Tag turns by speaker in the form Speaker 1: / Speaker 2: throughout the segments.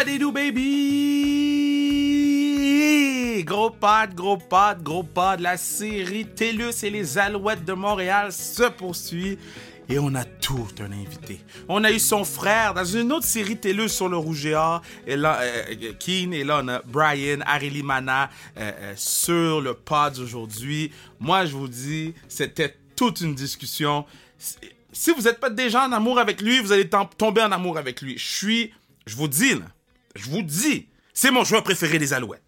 Speaker 1: Do, baby? Gros pod, gros pod, gros pod. La série TELUS et les Alouettes de Montréal se poursuit. Et on a tout un invité. On a eu son frère dans une autre série TELUS sur le Rouge et Or. Et là, euh, Keen. Et là, on a Brian, Arely Mana euh, euh, sur le pod aujourd'hui. Moi, je vous dis, c'était toute une discussion. Si vous n'êtes pas déjà en amour avec lui, vous allez tomber en amour avec lui. Je suis, je vous dis, là, je vous dis, c'est mon joueur préféré des Alouettes.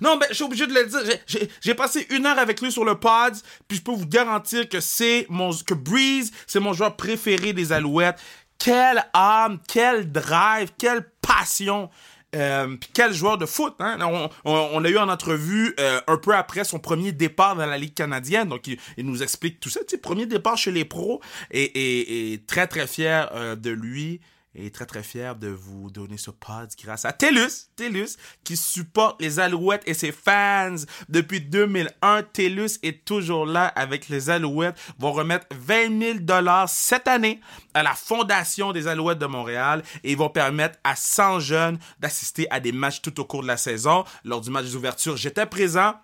Speaker 1: Non, ben, je suis obligé de le dire. J'ai passé une heure avec lui sur le pod, puis je peux vous garantir que c'est mon, que Breeze, c'est mon joueur préféré des Alouettes. Quelle âme, quel drive, quelle passion. Euh, puis quel joueur de foot, hein? On, l'a eu en entrevue euh, un peu après son premier départ dans la Ligue canadienne. Donc, il, nous explique tout ça. Premier départ chez les pros. Et, très, très fier euh, de lui et très très fier de vous donner ce pod grâce à TELUS, TELUS qui supporte les Alouettes et ses fans depuis 2001. TELUS est toujours là avec les Alouettes, vont remettre 20 000 dollars cette année à la Fondation des Alouettes de Montréal et ils vont permettre à 100 jeunes d'assister à des matchs tout au cours de la saison. Lors du match d'ouverture, j'étais présent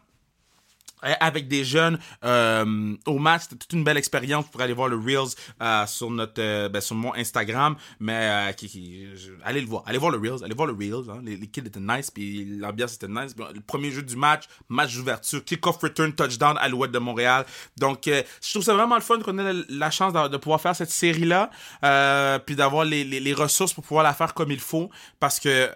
Speaker 1: avec des jeunes euh, au match. C'était toute une belle expérience pour aller voir le Reels euh, sur notre euh, ben, sur mon Instagram. Mais qui, qui, allez le voir. Allez voir le Reels. Allez voir le Reels. Hein. Les, kids étaient nice. Puis l'ambiance était nice. Le premier jeu du match, match d'ouverture, kick-off return, touchdown à l'ouest de Montréal. Donc je trouve ça vraiment le fun qu'on ait la chance de, de, pouvoir faire cette série-là. puis d'avoir les, les, les, ressources pour pouvoir la faire comme il faut. Parce que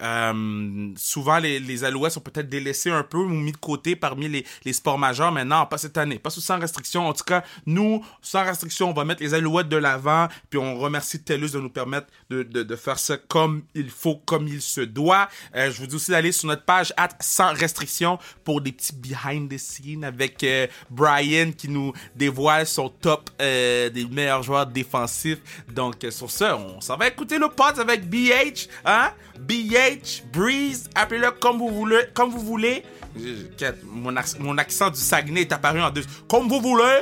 Speaker 1: souvent les, les Alouettes sont peut-être délaissés un peu ou mis de côté parmi les, les sports majeurs mais non, pas cette année, pas sous sans restriction. En tout cas, nous, sans restriction, on va mettre les alouettes de l'avant, puis on remercie TELUS de nous permettre de, de, faire ça comme il faut, comme il se doit. Euh, je vous dis aussi d'aller sur notre page at sans restriction pour des petits behind the scenes avec euh, Brian qui nous dévoile son top euh, des meilleurs joueurs défensifs. Donc, sur ça, on s'en va écouter le pod avec BH, hein? BH, Breeze, appelez-le comme vous voulez, comme vous voulez. Mon, accent du Saguenay est apparu en deux. Comme vous voulez.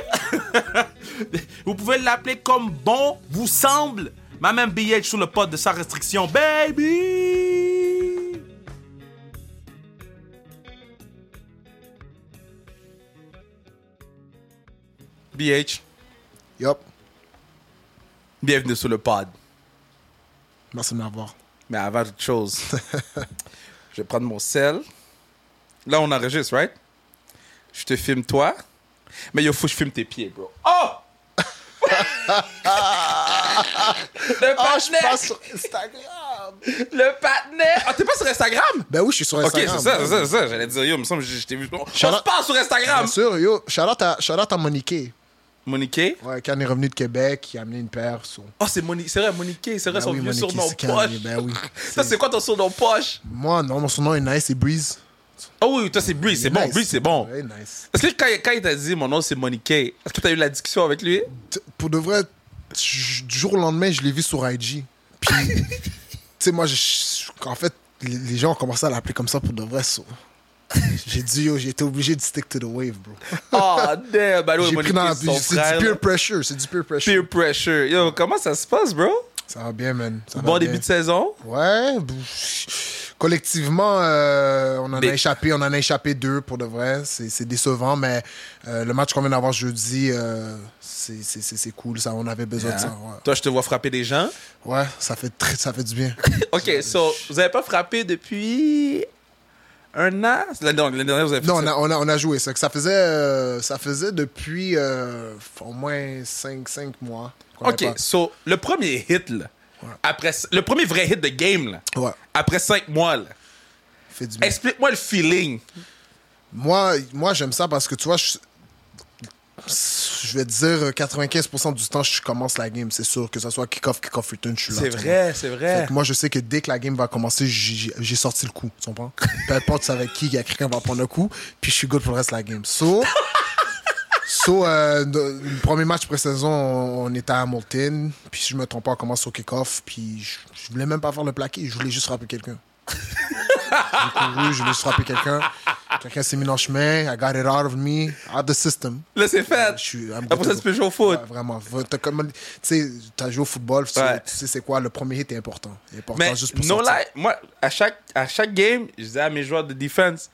Speaker 1: vous pouvez l'appeler comme bon vous semble. Ma même billet sur le pod de sa restriction. Baby! BH.
Speaker 2: Yup.
Speaker 1: Bienvenue sur le pod.
Speaker 2: Merci de m'avoir.
Speaker 1: Mais avant toute chose, je vais prendre mon sel. Là, on enregistre, right? Je te filme toi. Mais il faut que je filme tes pieds, bro. Oh! le
Speaker 2: oh, je passe sur Instagram.
Speaker 1: Le patinet. Ah, t'es pas sur Instagram?
Speaker 2: Ben oui, je suis sur Instagram.
Speaker 1: Ok, c'est ça, c'est ça, ça. J'allais dire, yo, il me semble que je t'ai vu. Je passe pas sur Instagram.
Speaker 2: Bien sûr, yo. Shout out à, shout out à Monique.
Speaker 1: Monique?
Speaker 2: Ouais, quand on est revenu de Québec, qui a amené une paire. Sur...
Speaker 1: Oh, c'est Monique. C'est vrai, Monique. C'est vrai, ben son oui, vieux surnom poche.
Speaker 2: Ben oui.
Speaker 1: Ça, c'est quoi ton surnom poche?
Speaker 2: Moi, non, mon surnom est nice, c'est Breeze.
Speaker 1: Oh oui, toi c'est Breeze, c'est bon, Breeze c'est bon.
Speaker 2: nice.
Speaker 1: Est-ce que quand, quand, il t'a dit mon nom c'est Monique, est-ce que t'as eu la discussion avec lui?
Speaker 2: Pour de vrai, du jour au lendemain, je l'ai vu sur IG. Puis, tu sais, moi, en fait, les gens ont commencé à l'appeler comme ça pour de vrai. J'ai dit, yo, été obligé de stick to the wave, bro.
Speaker 1: Oh, damn. Bah, j'ai pris dans
Speaker 2: C'est du peer pressure, c'est du peer pressure.
Speaker 1: Peer pressure. Yo, comment ça se passe, bro?
Speaker 2: Ça va bien, man.
Speaker 1: bon début de saison?
Speaker 2: Ouais collectivement, euh, on en a échappé, on en a échappé deux pour de vrai. C'est décevant, mais euh, le match qu'on vient d'avoir jeudi, euh, c'est cool. Ça, on avait besoin de ça.
Speaker 1: Toi, je te vois frapper des gens.
Speaker 2: Ouais, ça fait très, ça fait du bien.
Speaker 1: ok, so vous n'avez pas frappé depuis un an? L'année dernière, vous avez fait
Speaker 2: Non, on a, on a, on a joué. Ça, ça faisait, ça faisait depuis au moins 5 mois.
Speaker 1: Ok, so le premier hit là. Après, le premier vrai hit de game, là,
Speaker 2: ouais.
Speaker 1: après cinq mois, explique-moi le feeling.
Speaker 2: Moi, moi j'aime ça parce que tu vois, je, vais te dire 95% du temps, je commence la game, c'est sûr. Que ce soit kick-off, kick-off return, je suis là.
Speaker 1: C'est vrai, c'est vrai.
Speaker 2: moi, je sais que dès que la game va commencer, j'ai sorti le coup. Tu comprends? Peu importe avec qui, il y a quelqu'un qui va prendre le coup, puis je suis good pour le reste de la game. So. So, euh, le premier match pré-saison, on était à Hamilton. Puis, si je me trompe pas, on commence au kick-off. Puis, je, voulais même pas faire le plaqué. Je voulais juste frapper quelqu'un. je voulais juste frapper quelqu'un. Quelqu'un s'est mis dans le chemin, I got it out of me, out of the system.
Speaker 1: Là, c'est fait.
Speaker 2: Je suis, I'm
Speaker 1: Après ça, tu peux jouer au foot.
Speaker 2: Ouais, vraiment. T'as comme- t'as joué au football, tu,
Speaker 1: Ouais.
Speaker 2: tu sais c'est quoi, le premier hit est important. Est important
Speaker 1: Mais
Speaker 2: juste pour
Speaker 1: no lie, moi, à chaque, à chaque game, je disais à mes joueurs de defense,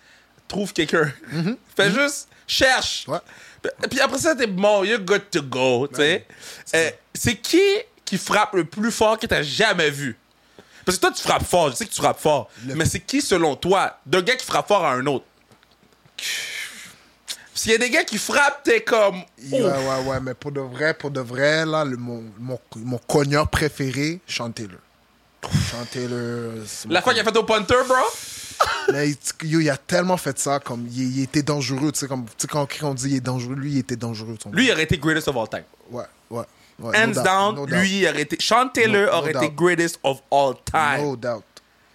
Speaker 1: trouve quelqu'un. Fais juste, cherche.
Speaker 2: Mm-hmm. Ouais.
Speaker 1: Puis- après ça, t'es bon, you're good to go, tu sais. Euh, C'est qui qui frappe le plus fort que t'as jamais vu? Parce que toi, tu frappes fort, je sais que tu frappes fort.
Speaker 2: Le-
Speaker 1: Mais c'est qui, selon toi, d'un gars qui frappe fort à un autre? S'il y a des gars qui frappent, t'es comme...
Speaker 2: Ouais,
Speaker 1: oh.
Speaker 2: ouais, ouais, mais pour de vrai, pour de vrai, là, le, mon, mon, mon cogneur préféré, c'est mon
Speaker 1: La fois qu'il a fait au punter, bro?
Speaker 2: Mais il- yo, il a tellement fait ça, comme il, il était dangereux, tu sais, comme tu sais, quand on dit il est dangereux, lui, il était dangereux.
Speaker 1: Lui, il aurait été greatest of all time.
Speaker 2: ouais, ouais. Ouais,
Speaker 1: Hands
Speaker 2: no
Speaker 1: down,
Speaker 2: no
Speaker 1: lui, il aurait été... Sean Taylor
Speaker 2: No-
Speaker 1: aurait été greatest of all time.
Speaker 2: No doubt.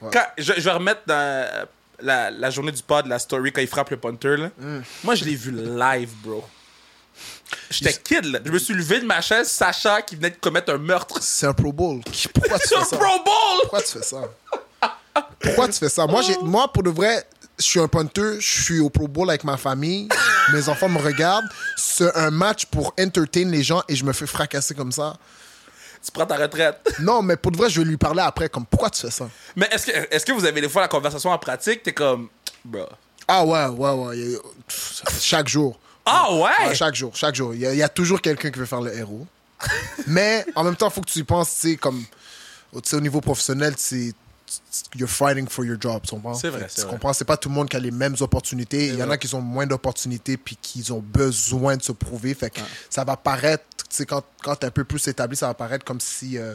Speaker 2: Ouais.
Speaker 1: Quand- je, je vais remettre dans la, la journée du pod la story quand il frappe le punter. Là.
Speaker 2: Mm.
Speaker 1: Moi, je l'ai vu live, bro. J'étais kid, là. Je me suis levé de ma chaise, Sacha qui venait de commettre un meurtre.
Speaker 2: C'est un Pro Bowl. Pourquoi tu
Speaker 1: C'est
Speaker 2: fais
Speaker 1: un
Speaker 2: ça?
Speaker 1: Pro Bowl!
Speaker 2: Pourquoi tu fais ça? Pourquoi tu fais ça? Moi, pour de vrai, je suis un punter, je suis au Pro Bowl avec ma famille, mes enfants me regardent. C'est un match pour entertain les gens et je me fais fracasser comme ça.
Speaker 1: Tu prends ta retraite.
Speaker 2: Non, mais pour de vrai, je vais lui parler après, comme pourquoi tu fais ça?
Speaker 1: Mais est-ce que, est que vous avez des fois la conversation en pratique? T'es comme, bro.
Speaker 2: Ah ouais, ouais, ouais. Chaque jour.
Speaker 1: Ah ouais?
Speaker 2: Ouais, chaque jour, chaque jour. Il y, a- il y a toujours quelqu'un qui veut faire le héros. Mais en même temps, il faut que tu y penses, tu sais, comme tu sais, au niveau professionnel, c'est you're fighting for your job?
Speaker 1: C'est vrai,
Speaker 2: Tu comprends? C'est pas tout le monde qui a les mêmes opportunités. Il y en a qui ont moins d'opportunités puis qui ont besoin de se prouver. Fait que ça va paraître, tu sais, quand, quand t'es un peu plus établi, ça va paraître comme si euh,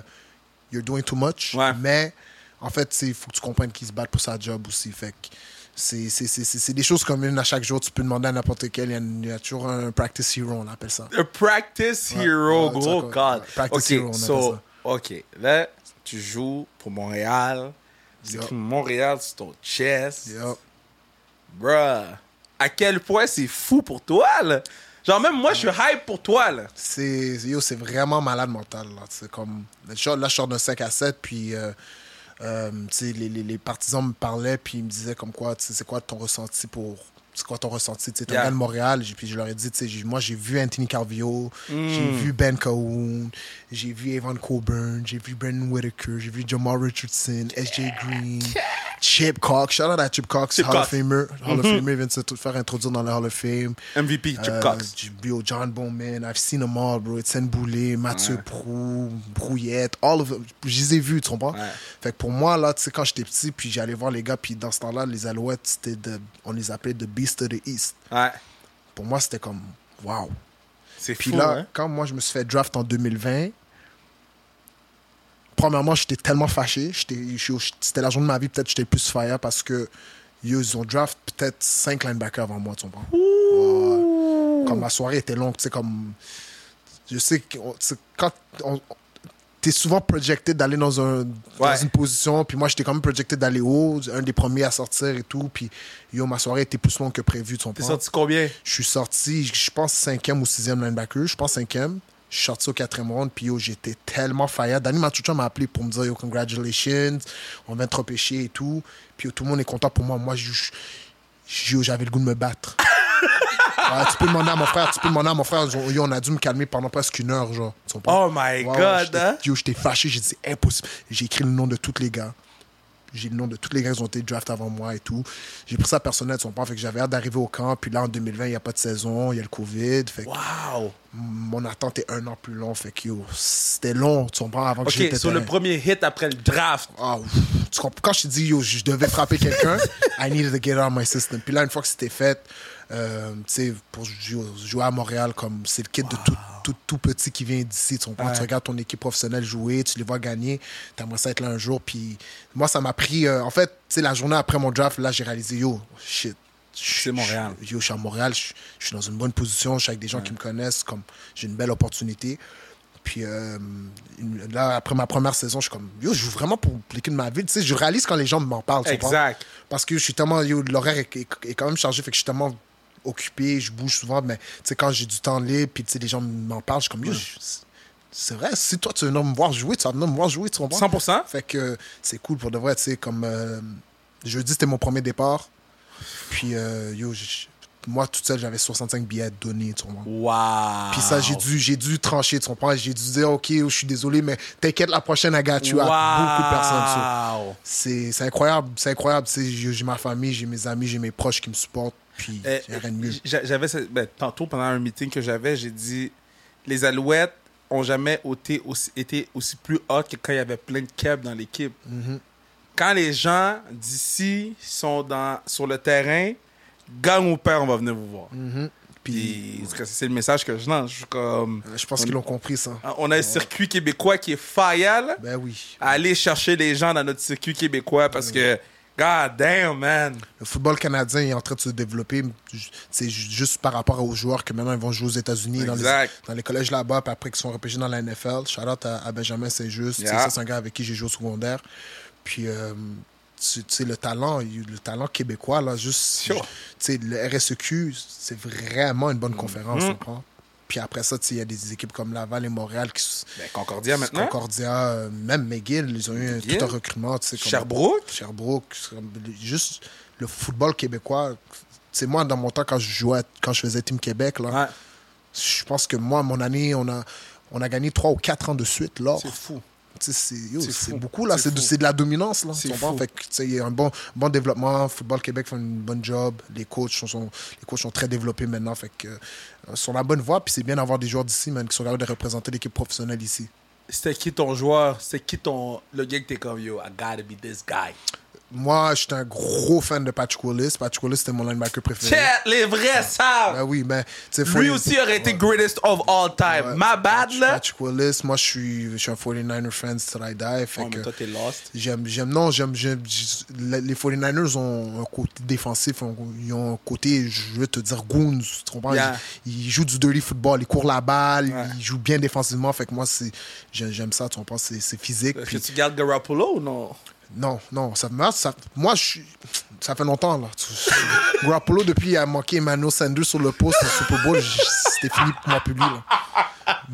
Speaker 2: you're doing too much.
Speaker 1: Ouais.
Speaker 2: Mais en fait, il faut que tu comprennes qu'ils se battent pour sa job aussi. Fait que c'est des choses communes à chaque jour. Tu peux demander à n'importe quel. Il y a- il y, a toujours un practice hero, on appelle ça.
Speaker 1: A practice
Speaker 2: Ouais,
Speaker 1: hero,
Speaker 2: ouais,
Speaker 1: gros God.
Speaker 2: practice
Speaker 1: ok,
Speaker 2: hero, on appelle
Speaker 1: so,
Speaker 2: ça.
Speaker 1: ok. Là, tu joues pour Montréal. C'est écrit Montréal sur ton chest.
Speaker 2: Yup.
Speaker 1: Bruh, à quel point c'est fou pour toi, là? Genre, même moi, je suis hype pour toi, là.
Speaker 2: C'est yo, c'est vraiment malade mental. Là, C'est comme, là, je sors d'un 5 à 7, puis euh, euh, tu sais, les, les, les partisans me parlaient, puis ils me disaient comme quoi, c'est quoi ton ressenti pour. C'est quoi ton ressenti? Tu
Speaker 1: Yeah.
Speaker 2: de Montréal, puis je leur ai dit, moi j'ai vu Anthony Carvio,
Speaker 1: Mm.
Speaker 2: j'ai vu Ben Cahoon, j'ai vu Evan Coburn, j'ai vu Brendan Whitaker, j'ai vu Jamal Richardson, SJ Green, Chip Cox, shout out à Chip Cox,
Speaker 1: Chip
Speaker 2: Hall
Speaker 1: Cox. Mm-hmm.
Speaker 2: of Famer. Hall of Famer vient de se faire introduire dans le Hall of Fame.
Speaker 1: MVP, Chip
Speaker 2: Euh,
Speaker 1: Cox.
Speaker 2: Yo, John Bowman, I've seen them all, bro. Etienne Boulay, Mathieu Prou, Brouillette, all of them. Je les ai vus, tu comprends?
Speaker 1: Ouais.
Speaker 2: Fait que pour moi, là, tu sais, quand j'étais petit, puis j'allais voir les gars, puis dans ce temps-là, les Alouettes, c'était de, on les appelait The Beast of the East.
Speaker 1: Ouais.
Speaker 2: Pour moi, c'était comme, wow.
Speaker 1: C'est
Speaker 2: Puis
Speaker 1: fou,
Speaker 2: là,
Speaker 1: hein?
Speaker 2: quand moi, je me suis fait draft en 2020, premièrement, j'étais tellement fâché. C'était la journée de ma vie, peut-être j'étais plus fire parce que ils ont draft peut-être 5 linebackers avant moi, tu comprends? Ouais. Comme ma soirée était longue, tu sais, comme. Je sais que quand on- t'es souvent projecté d'aller dans, un,
Speaker 1: Ouais.
Speaker 2: dans une position, puis moi j'étais quand même projecté d'aller haut, un des premiers à sortir et tout, puis yo, ma soirée était plus longue que prévu, tu
Speaker 1: T'es
Speaker 2: comprends?
Speaker 1: sorti combien?
Speaker 2: Je suis sorti, je pense, cinquième ou sixième linebacker. Je pense cinquième. Je suis sorti au quatrième round, puis yo, j'étais tellement fire. Danny Matucha m'a appelé pour me dire, yo, congratulations, on vient de trop pêcher et tout. Puis yo, tout le monde est content pour moi. Moi, j'avais le goût de me battre. Ouais, tu peux demander à mon frère, tu peux mon frère, yo, on a dû me calmer pendant presque une heure, genre. Tu comprends?
Speaker 1: Oh my God, hein?
Speaker 2: Yo, j'étais fâché, j'ai dit, impossible. J'ai écrit le nom de tous les gars. J'ai le nom de tous les gars qui ont été draft avant moi et tout. J'ai pris ça personnel, tu comprends? Fait que j'avais hâte d'arriver au camp. Puis là, en 2020, il n'y a pas de saison, il y a le COVID. Fait que
Speaker 1: Wow!
Speaker 2: mon attente est un an plus long. Fait que yo, c'était long, tu comprends, avant que
Speaker 1: Ok,
Speaker 2: j'étais
Speaker 1: sur le premier hit après le draft.
Speaker 2: ah, ouf. tu comprends? Quand je te dis, yo, je devais frapper quelqu'un, I needed to get out of my system. Puis là, une fois que c'était fait, euh, tu pour jouer, jouer à Montréal, comme c'est le kid de tout, tout, tout petit qui vient d'ici. Tu?
Speaker 1: Ouais.
Speaker 2: Tu regardes ton équipe professionnelle jouer, tu les vois gagner, t'aimerais ça être là un jour. Puis moi, ça m'a pris, euh, en fait, tu la journée après mon draft, là, j'ai réalisé, yo, shit.
Speaker 1: C'est Montréal.
Speaker 2: Yo, je suis à Montréal, je, je suis dans une bonne position, je suis avec des gens qui me connaissent, comme j'ai une belle opportunité. Puis euh, là, après ma première saison, je suis comme, yo, je joue vraiment pour l'équipe de ma ville. Tu sais, je réalise quand les gens m'en parlent. tu?
Speaker 1: Exact.
Speaker 2: Parce que je suis tellement, yo, l'horaire est, est- est quand même chargé, fait que je suis tellement occupé, je bouge souvent, mais tu sais, quand j'ai du temps libre, puis tu sais, les gens m'en parlent, je suis comme, yo, je- c'est vrai, si toi tu veux venir me voir jouer, tu vas venir me voir jouer, tu comprends?
Speaker 1: 100%?
Speaker 2: Fait que c'est cool pour de vrai, tu sais, comme euh, jeudi, c'était mon premier départ. Puis, euh, yo, moi, toute seule, j'avais 65 billets donnés, tu comprends?
Speaker 1: Wow.
Speaker 2: Puis ça, j'ai dû, j'ai dû trancher, tu comprends? J'ai dû dire, OK, je suis désolé, mais t'inquiète, la prochaine, I got you. à beaucoup de personnes. so.
Speaker 1: Wow.
Speaker 2: C'est incroyable, c'est incroyable. tu j'ai ma famille, j'ai mes amis, j'ai mes proches qui me supportent. Puis,
Speaker 1: Euh,
Speaker 2: j'ai rien de mieux.
Speaker 1: j'a- J'avais ben, tantôt pendant un meeting que j'avais, j'ai dit les Alouettes ont jamais été aussi, été aussi plus hot que quand il y avait plein de kebs dans l'équipe.
Speaker 2: Mm-hmm.
Speaker 1: Quand les gens d'ici sont dans, sur le terrain, gagne ou père, on va venir vous voir.
Speaker 2: Mhm. Puis,
Speaker 1: c'est le message que je lance. Je comme,
Speaker 2: euh, je pense qu'ils l'ont compris, ça.
Speaker 1: on a un circuit québécois qui est fail
Speaker 2: Ben oui.
Speaker 1: aller chercher les gens dans notre circuit québécois parce que, god damn, man.
Speaker 2: Le football canadien est en train de se développer. C'est ju- juste par rapport aux joueurs que maintenant ils vont jouer aux États-Unis, dans les,
Speaker 1: Exact.
Speaker 2: dans les collèges là-bas, puis après qu'ils sont repêchés dans la NFL. Shout out à, à Benjamin Saint-Just.
Speaker 1: Yeah.
Speaker 2: Ça, c'est un gars avec qui j'ai joué au secondaire. Puis, euh, sais, le talent, le talent québécois, là, juste.
Speaker 1: Sure.
Speaker 2: tu sais, le RSEQ, c'est vraiment une bonne conférence, tu comprends? Puis après ça, il y a des équipes comme Laval et Montréal qui
Speaker 1: Ben, Concordia maintenant.
Speaker 2: Concordia, euh, même McGill, ils ont eu
Speaker 1: McGill.
Speaker 2: tout un recrutement. comme-
Speaker 1: Sherbrooke.
Speaker 2: Sherbrooke, juste le football québécois. C'est moi, dans mon temps, quand je jouais, quand je faisais Team Québec, là,
Speaker 1: Ouais,
Speaker 2: je pense que moi, mon année, on a, on a gagné 3 ou 4 ans de suite.
Speaker 1: C'est fou.
Speaker 2: C'est
Speaker 1: C'est
Speaker 2: c'est beaucoup, là.
Speaker 1: C'est
Speaker 2: C'est de, c'est de la dominance, là.
Speaker 1: C'est
Speaker 2: il y a un bon, bon développement. Football Québec fait une bonne job. Les coachs sont, sont- les coachs sont très développés maintenant. Fait que, euh, sur la bonne voie. Puis c'est bien d'avoir des joueurs d'ici, qui sont capables de représenter l'équipe professionnelle ici.
Speaker 1: C'était qui ton joueur? C'était qui ton. Le gars que t'es comme yo, I gotta be this guy.
Speaker 2: Moi, j'étais un gros fan de Patrick Willis. Patrick Willis, c'était mon linebacker préféré.
Speaker 1: Chat, les vrais savent!
Speaker 2: Ben oui, mais... sais,
Speaker 1: Lui aussi aurait été greatest of all time.
Speaker 2: Ouais.
Speaker 1: My bad, là.
Speaker 2: Patrick Willis, moi, je suis, je suis un 49er fan till I die. Fait
Speaker 1: Oh, mais
Speaker 2: que
Speaker 1: toi, t'es lost.
Speaker 2: j'aime, j'aime, non, j'aime, j'aime- les 49ers ont un côté défensif, ils ont un côté, je veux te dire, goons, tu comprends?
Speaker 1: Yeah.
Speaker 2: Ils, ils jouent du dirty football, ils courent la balle,
Speaker 1: Ouais.
Speaker 2: ils jouent bien défensivement. Fait que moi, c'est, j'ai- j'aime ça, tu comprends? C'est, c'est physique.
Speaker 1: Est-ce que
Speaker 2: puis-
Speaker 1: tu gardes Garoppolo ou non?
Speaker 2: Non, non, ça, moi, ça, moi, je suis, ça fait longtemps, là. Garoppolo, depuis qu'il a manqué Emmanuel Sanders sur le poste au Super Bowl, c'était fini pour moi, public, là.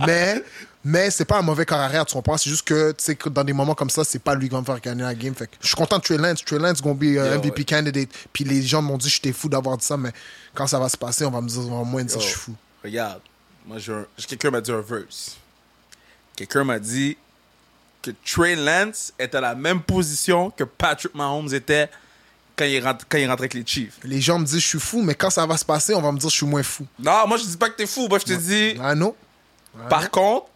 Speaker 2: Mais, mais c'est pas un mauvais corps arrière, tu comprends? C'est juste que, tu sais, que dans des moments comme ça, c'est pas lui qui va me faire gagner la game. Fait que je suis content de Trey Lance. Trey Lance, gonna be uh, MVP
Speaker 1: ouais.
Speaker 2: candidate. Puis les gens m'ont dit, j'étais fou d'avoir dit ça, mais quand ça va se passer, on va me dire, va moins dire, je suis fou.
Speaker 1: Regarde, moi, j'ai un- j'ai- quelqu'un m'a dit un verse. Quelqu'un m'a dit que Trey Lance était à la même position que Patrick Mahomes était quand il, rentre, quand il rentrait avec les Chiefs.
Speaker 2: Les gens me disent, je suis fou, mais quand ça va se passer, on va me dire, je suis moins fou.
Speaker 1: Non, moi, je dis pas que t'es fou. Moi, je te dis,
Speaker 2: Ah non?
Speaker 1: par contre,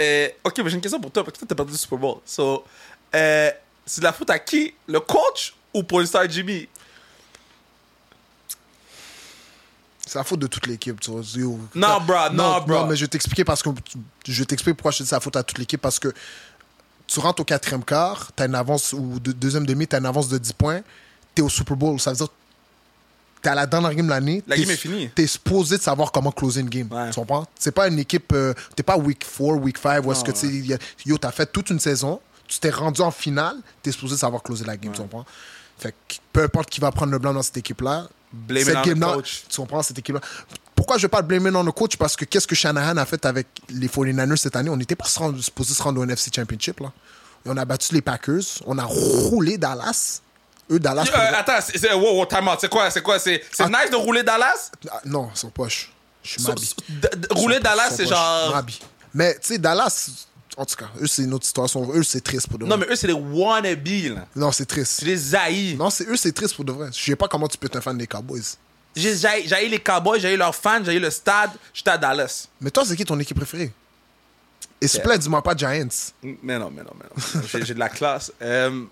Speaker 1: euh, ok, mais j'ai une question pour toi, parce que toi, t'as perdu le Super Bowl. So, euh, c'est de la faute à qui? Le coach ou pour le star Jimmy?
Speaker 2: C'est la faute de toute l'équipe. tu
Speaker 1: Non, bro, non, bro.
Speaker 2: mais je vais t'expliquer parce que je vais t'expliquer pourquoi je dis c'est la faute à toute l'équipe parce que tu rentres au quatrième quart, t'as une avance ou de- deuxième demi, t'as une avance de 10 points, t'es au Super Bowl, ça veut dire t'es à la dernière game de l'année.
Speaker 1: La game est finie.
Speaker 2: T'es supposé de savoir comment closer une game.
Speaker 1: Ouais.
Speaker 2: Tu comprends? C'est pas une équipe, euh, t'es pas week 4, week 5, où est-ce que tu
Speaker 1: ouais.
Speaker 2: yo, t'as fait toute une saison, tu t'es rendu en finale, t'es supposé savoir closer la game, tu comprends? Fait que peu importe qui va prendre le blanc dans cette équipe-là, cette game-là, tu comprends, cette équipe-là. Pourquoi je vais pas le blâmer dans le coach? Parce que qu'est-ce que Shanahan a fait avec les 49ers cette année? On n'était pas supposé se rendre au NFC Championship, là. Et on a battu les Packers, on a roulé Dallas. Eux, Dallas.
Speaker 1: Euh, attends, c'est, c'est- wow, wow, time out. C'est quoi C'est quoi C'est, c'est nice de rouler Dallas?
Speaker 2: Ah, non, sans poche. Je suis
Speaker 1: So- Rouler Dallas, c'est genre.
Speaker 2: Mabi. Mais, tu sais, Dallas, en tout cas, eux, c'est une autre histoire. Eux, c'est triste pour de vrai.
Speaker 1: Non, mais eux, c'est des wannabes, là.
Speaker 2: Non, c'est triste.
Speaker 1: C'est des haïs.
Speaker 2: Non, c'est eux, c'est triste pour de vrai. Je sais pas comment tu peux être un fan des Cowboys.
Speaker 1: J'ai, j'ai les Cowboys, j'ai leurs fans, j'ai le stade, j'étais à Dallas.
Speaker 2: Mais toi, c'est qui ton équipe préférée? Et s'il te plaît, dis-moi pas Giants.
Speaker 1: Mais non, mais non, mais non. j'ai, de la classe. Euh,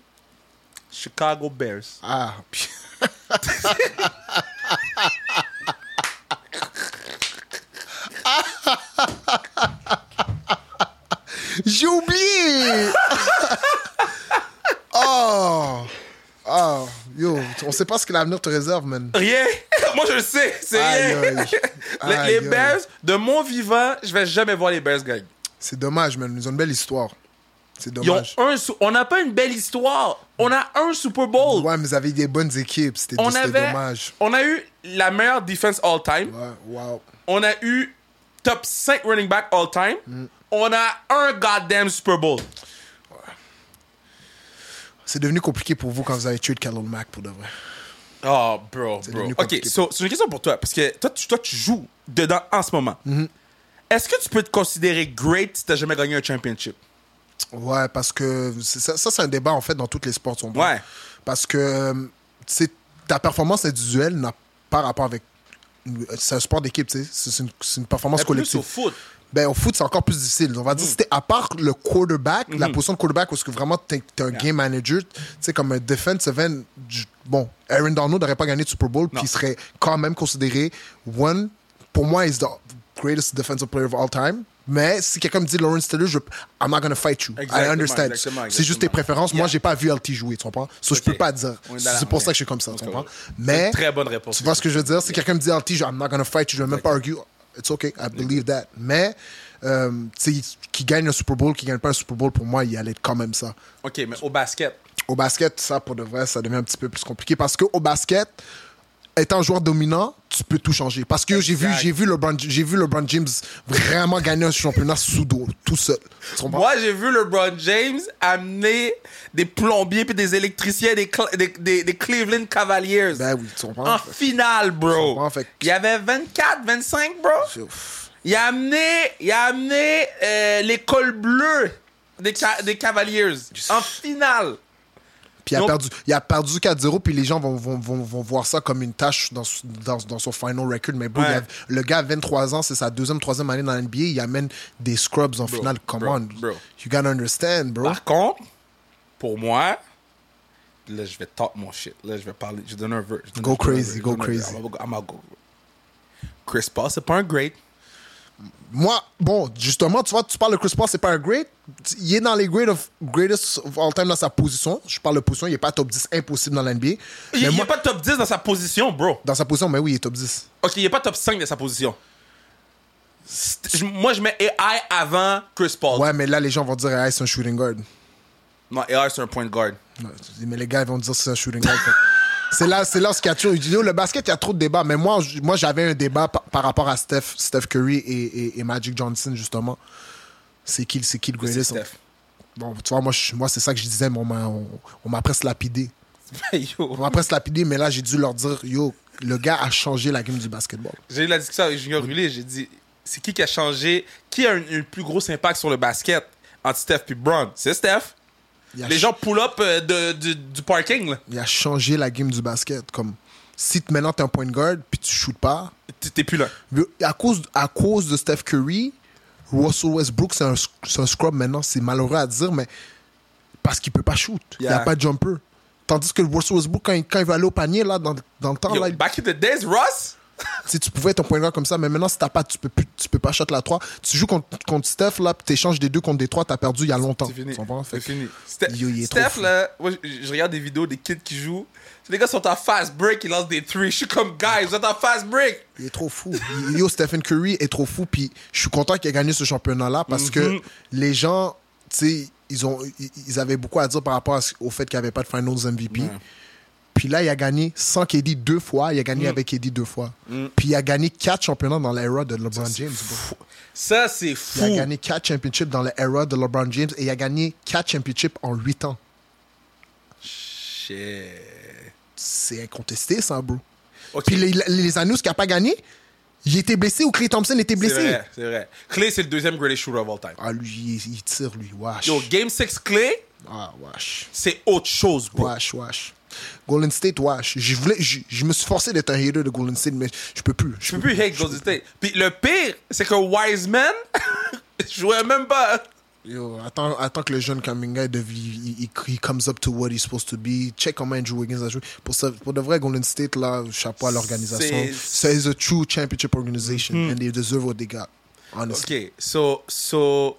Speaker 1: Chicago Bears.
Speaker 2: Ah, J'ai oublié! oh! Oh, yo, on sait pas ce que l'avenir te réserve, man.
Speaker 1: Rien. Moi, je le sais. C'est rien. les. Bears, de mon vivant, je vais jamais voir les Bears gagner.
Speaker 2: C'est dommage, man. Ils ont une belle histoire. C'est
Speaker 1: Ils ont
Speaker 2: dommage.
Speaker 1: un on n'a pas une belle histoire. On a un Super Bowl.
Speaker 2: Ouais, mais ils avaient des bonnes équipes. C'était dommage.
Speaker 1: on a eu la meilleure defense all time.
Speaker 2: Ouais, wow.
Speaker 1: On a eu top 5 running back all time.
Speaker 2: Mm.
Speaker 1: On a un goddamn Super Bowl.
Speaker 2: C'est devenu compliqué pour vous quand vous avez tué Khalil Mack, pour de vrai.
Speaker 1: Oh, bro, bro. Ok, so, c'est une question pour toi. Parce que toi, tu, toi, tu joues dedans en ce moment.
Speaker 2: Mm-hmm.
Speaker 1: Est-ce que tu peux te considérer great si t'as jamais gagné un championship?
Speaker 2: Ouais, parce que ça, ça, c'est un débat en fait dans tous les sports. tu?
Speaker 1: Ouais.
Speaker 2: Parce que euh, ta performance individuelle n'a pas rapport avec. C'est un sport d'équipe, tu sais. C'est une, performance
Speaker 1: Mais plus
Speaker 2: collective.
Speaker 1: au foot.
Speaker 2: Ben, au foot, c'est encore plus difficile. On va dire, c'était à part le quarterback, la position de quarterback, parce que vraiment, t'es es un game manager, tu sais, comme un defensive end. Bon, Aaron Donald n'aurait pas gagné de Super Bowl, puis il serait quand même considéré one. Pour moi, he's the greatest defensive player of all time. Mais si quelqu'un me dit Lawrence Taylor, je, I'm not gonna fight you. I
Speaker 1: Exactement,
Speaker 2: understand.
Speaker 1: exactement,
Speaker 2: C'est juste tes préférences. Moi,
Speaker 1: Yeah.
Speaker 2: j'ai pas vu LT jouer, tu comprends? So, je
Speaker 1: Ok.
Speaker 2: peux pas dire. C'est pour ça que je suis comme ça, tu comprends? Mais.
Speaker 1: une très bonne réponse.
Speaker 2: Tu vois ce que je veux dire? Si quelqu'un me dit LT, je- I'm not gonna fight you, je vais même pas argue. It's okay, I believe that. Mais, euh, tu sais, qui gagne le Super Bowl, qui gagne pas un Super Bowl, pour moi, il allait être quand même ça.
Speaker 1: Ok, mais au basket.
Speaker 2: Au basket, ça, pour de vrai, ça devient un petit peu plus compliqué parce qu'au basket, étant joueur dominant, tu peux tout changer. Parce que j'ai vu, j'ai vu LeBron, j'ai vu LeBron James vraiment gagner un championnat sous dos, tout seul.
Speaker 1: Moi, j'ai vu LeBron James amener des plombiers puis des électriciens des, Cl- des, des- des Cleveland Cavaliers.
Speaker 2: Ben oui, tu comprends?
Speaker 1: en finale, bro.
Speaker 2: fait
Speaker 1: Il y avait 24, 25, bro.
Speaker 2: Ouf.
Speaker 1: Il a amené, il a amené euh, l'école bleue des, Ca- des Cavaliers en finale.
Speaker 2: Puis il a, perdu, il a perdu 4-0, puis les gens vont, vont, vont, vont voir ça comme une tâche dans, dans, dans son final record. Mais bro,
Speaker 1: Ouais.
Speaker 2: il a- le gars a 23 ans, c'est sa deuxième, troisième année dans l'NBA, il amène des scrubs en finale. Come
Speaker 1: bro,
Speaker 2: on.
Speaker 1: bro.
Speaker 2: You gotta understand, bro.
Speaker 1: Par contre, pour moi, là, je vais talk mon shit. Là, je vais parler. Je donne un verse.
Speaker 2: Go crazy, go crazy.
Speaker 1: I'm gonna go. Chris Paul, c'est pas un great.
Speaker 2: Moi, bon, justement, tu vois, tu parles de Chris Paul, c'est pas un great. Il est dans les great of, greatest of all time dans sa position. Je parle de position, il est pas top 10, impossible dans l'NBA.
Speaker 1: Il
Speaker 2: Mais
Speaker 1: il
Speaker 2: moi,
Speaker 1: est pas top 10 dans sa position, bro.
Speaker 2: dans sa position, mais oui, il est top 10.
Speaker 1: Ok, il est pas top 5 dans sa position. Moi, je mets AI avant Chris Paul.
Speaker 2: Ouais, mais là, les gens vont dire, ah, c'est un shooting guard.
Speaker 1: Non, AI, c'est un point guard.
Speaker 2: Ouais, Mais les gars ils vont dire que c'est un shooting guard. C'est là, c'est là ce qu'il y a toujours. Le basket, il y a trop de débats. Mais moi, moi j'avais un débat par, par rapport à Steph, Steph Curry et, et- et Magic Johnson, justement. C'est qui, c'est qui le
Speaker 1: C'est
Speaker 2: greatest?
Speaker 1: Steph.
Speaker 2: Bon, tu vois, moi, je- moi c'est ça que je disais, mais on m'a, on, on m'a presque lapidé. On m'a presque lapidé, mais là, j'ai dû leur dire, yo, le gars a changé la game du basketball.
Speaker 1: J'ai eu la discussion avec Junior Rulé. J'ai dit, c'est qui qui a changé Qui a un, un plus gros impact sur le basket entre Steph et Braun C'est Steph.
Speaker 2: Il
Speaker 1: Les gens pull up euh, de, du- parking, là.
Speaker 2: il a changé la game du basket. Comme, si maintenant, t'es un point guard, puis tu shootes pas,
Speaker 1: T'es- plus là.
Speaker 2: À cause, à cause de Steph Curry, Russell Westbrook, c'est un, scrub maintenant. C'est malheureux à dire, mais parce qu'il peut pas shoot. Il n'y
Speaker 1: Yeah.
Speaker 2: a pas de jumper. Tandis que Russell Westbrook, quand il, quand il va aller au panier, là, dans, dans le temps,
Speaker 1: Yo,
Speaker 2: là, il-
Speaker 1: back in the days, Ross
Speaker 2: si tu pouvais être un point guard comme ça, mais maintenant, si t'as pas, tu peux, plus, tu peux pas shot la 3. Tu joues contre, contre Steph, là, puis t'échanges des deux contre des 3, t'as perdu il y a longtemps.
Speaker 1: C'est fini.
Speaker 2: Tu
Speaker 1: C'est fini. Ste-
Speaker 2: Yo, est
Speaker 1: Steph, là, moi, je, je regarde des vidéos des kids qui jouent. Les gars sont en fast break, ils lancent des threes. Je suis comme, guys, vous êtes en fast break.
Speaker 2: Il est trop fou. Yo, Stephen Curry est trop fou. Puis je suis content qu'il ait gagné ce championnat-là parce que
Speaker 1: Mhm.
Speaker 2: les gens, tu sais, ils, ont, ils, avaient beaucoup à dire par rapport à au fait qu'il n'y avait pas de Finals MVP. Puis là, il a gagné sans KD deux fois. Il a
Speaker 1: Mm.
Speaker 2: gagné avec KD deux fois. Puis il a gagné quatre championnats dans l'era de LeBron James.
Speaker 1: Ça, c'est
Speaker 2: Il a
Speaker 1: fou.
Speaker 2: gagné quatre championships dans l'era de LeBron James et il a gagné quatre championships en huit ans.
Speaker 1: Shit.
Speaker 2: C'est incontesté, ça, bro. Puis les, les anneaux qu'il n'a pas gagné, il était blessé ou Clay Thompson était
Speaker 1: C'est
Speaker 2: blessé.
Speaker 1: vrai, c'est vrai. Clay, c'est le deuxième greatest shooter of all time.
Speaker 2: Ah, lui, il, il tire, lui. Wesh.
Speaker 1: Yo, Game 6 Clay,
Speaker 2: Ah, wesh.
Speaker 1: c'est autre chose, bro.
Speaker 2: Wesh, wesh. Golden State, wesh. Je, voulais, je, je me suis forcé d'être un hater de Golden State, mais je peux plus.
Speaker 1: Je peux plus hate Golden State. Puis le pire, c'est que Wiseman jouait même pas.
Speaker 2: Yo, attends, attends que le jeune Kaminga, il, il, il, comes up to what he's supposed to be. Check comment Andrew Wiggins a joué. Pour, ça, pour de vrai, Golden State, là, chapeau à l'organisation.
Speaker 1: C'est-
Speaker 2: a true championship organization. And they deserve what they got. Honestly.
Speaker 1: Ok, so, so,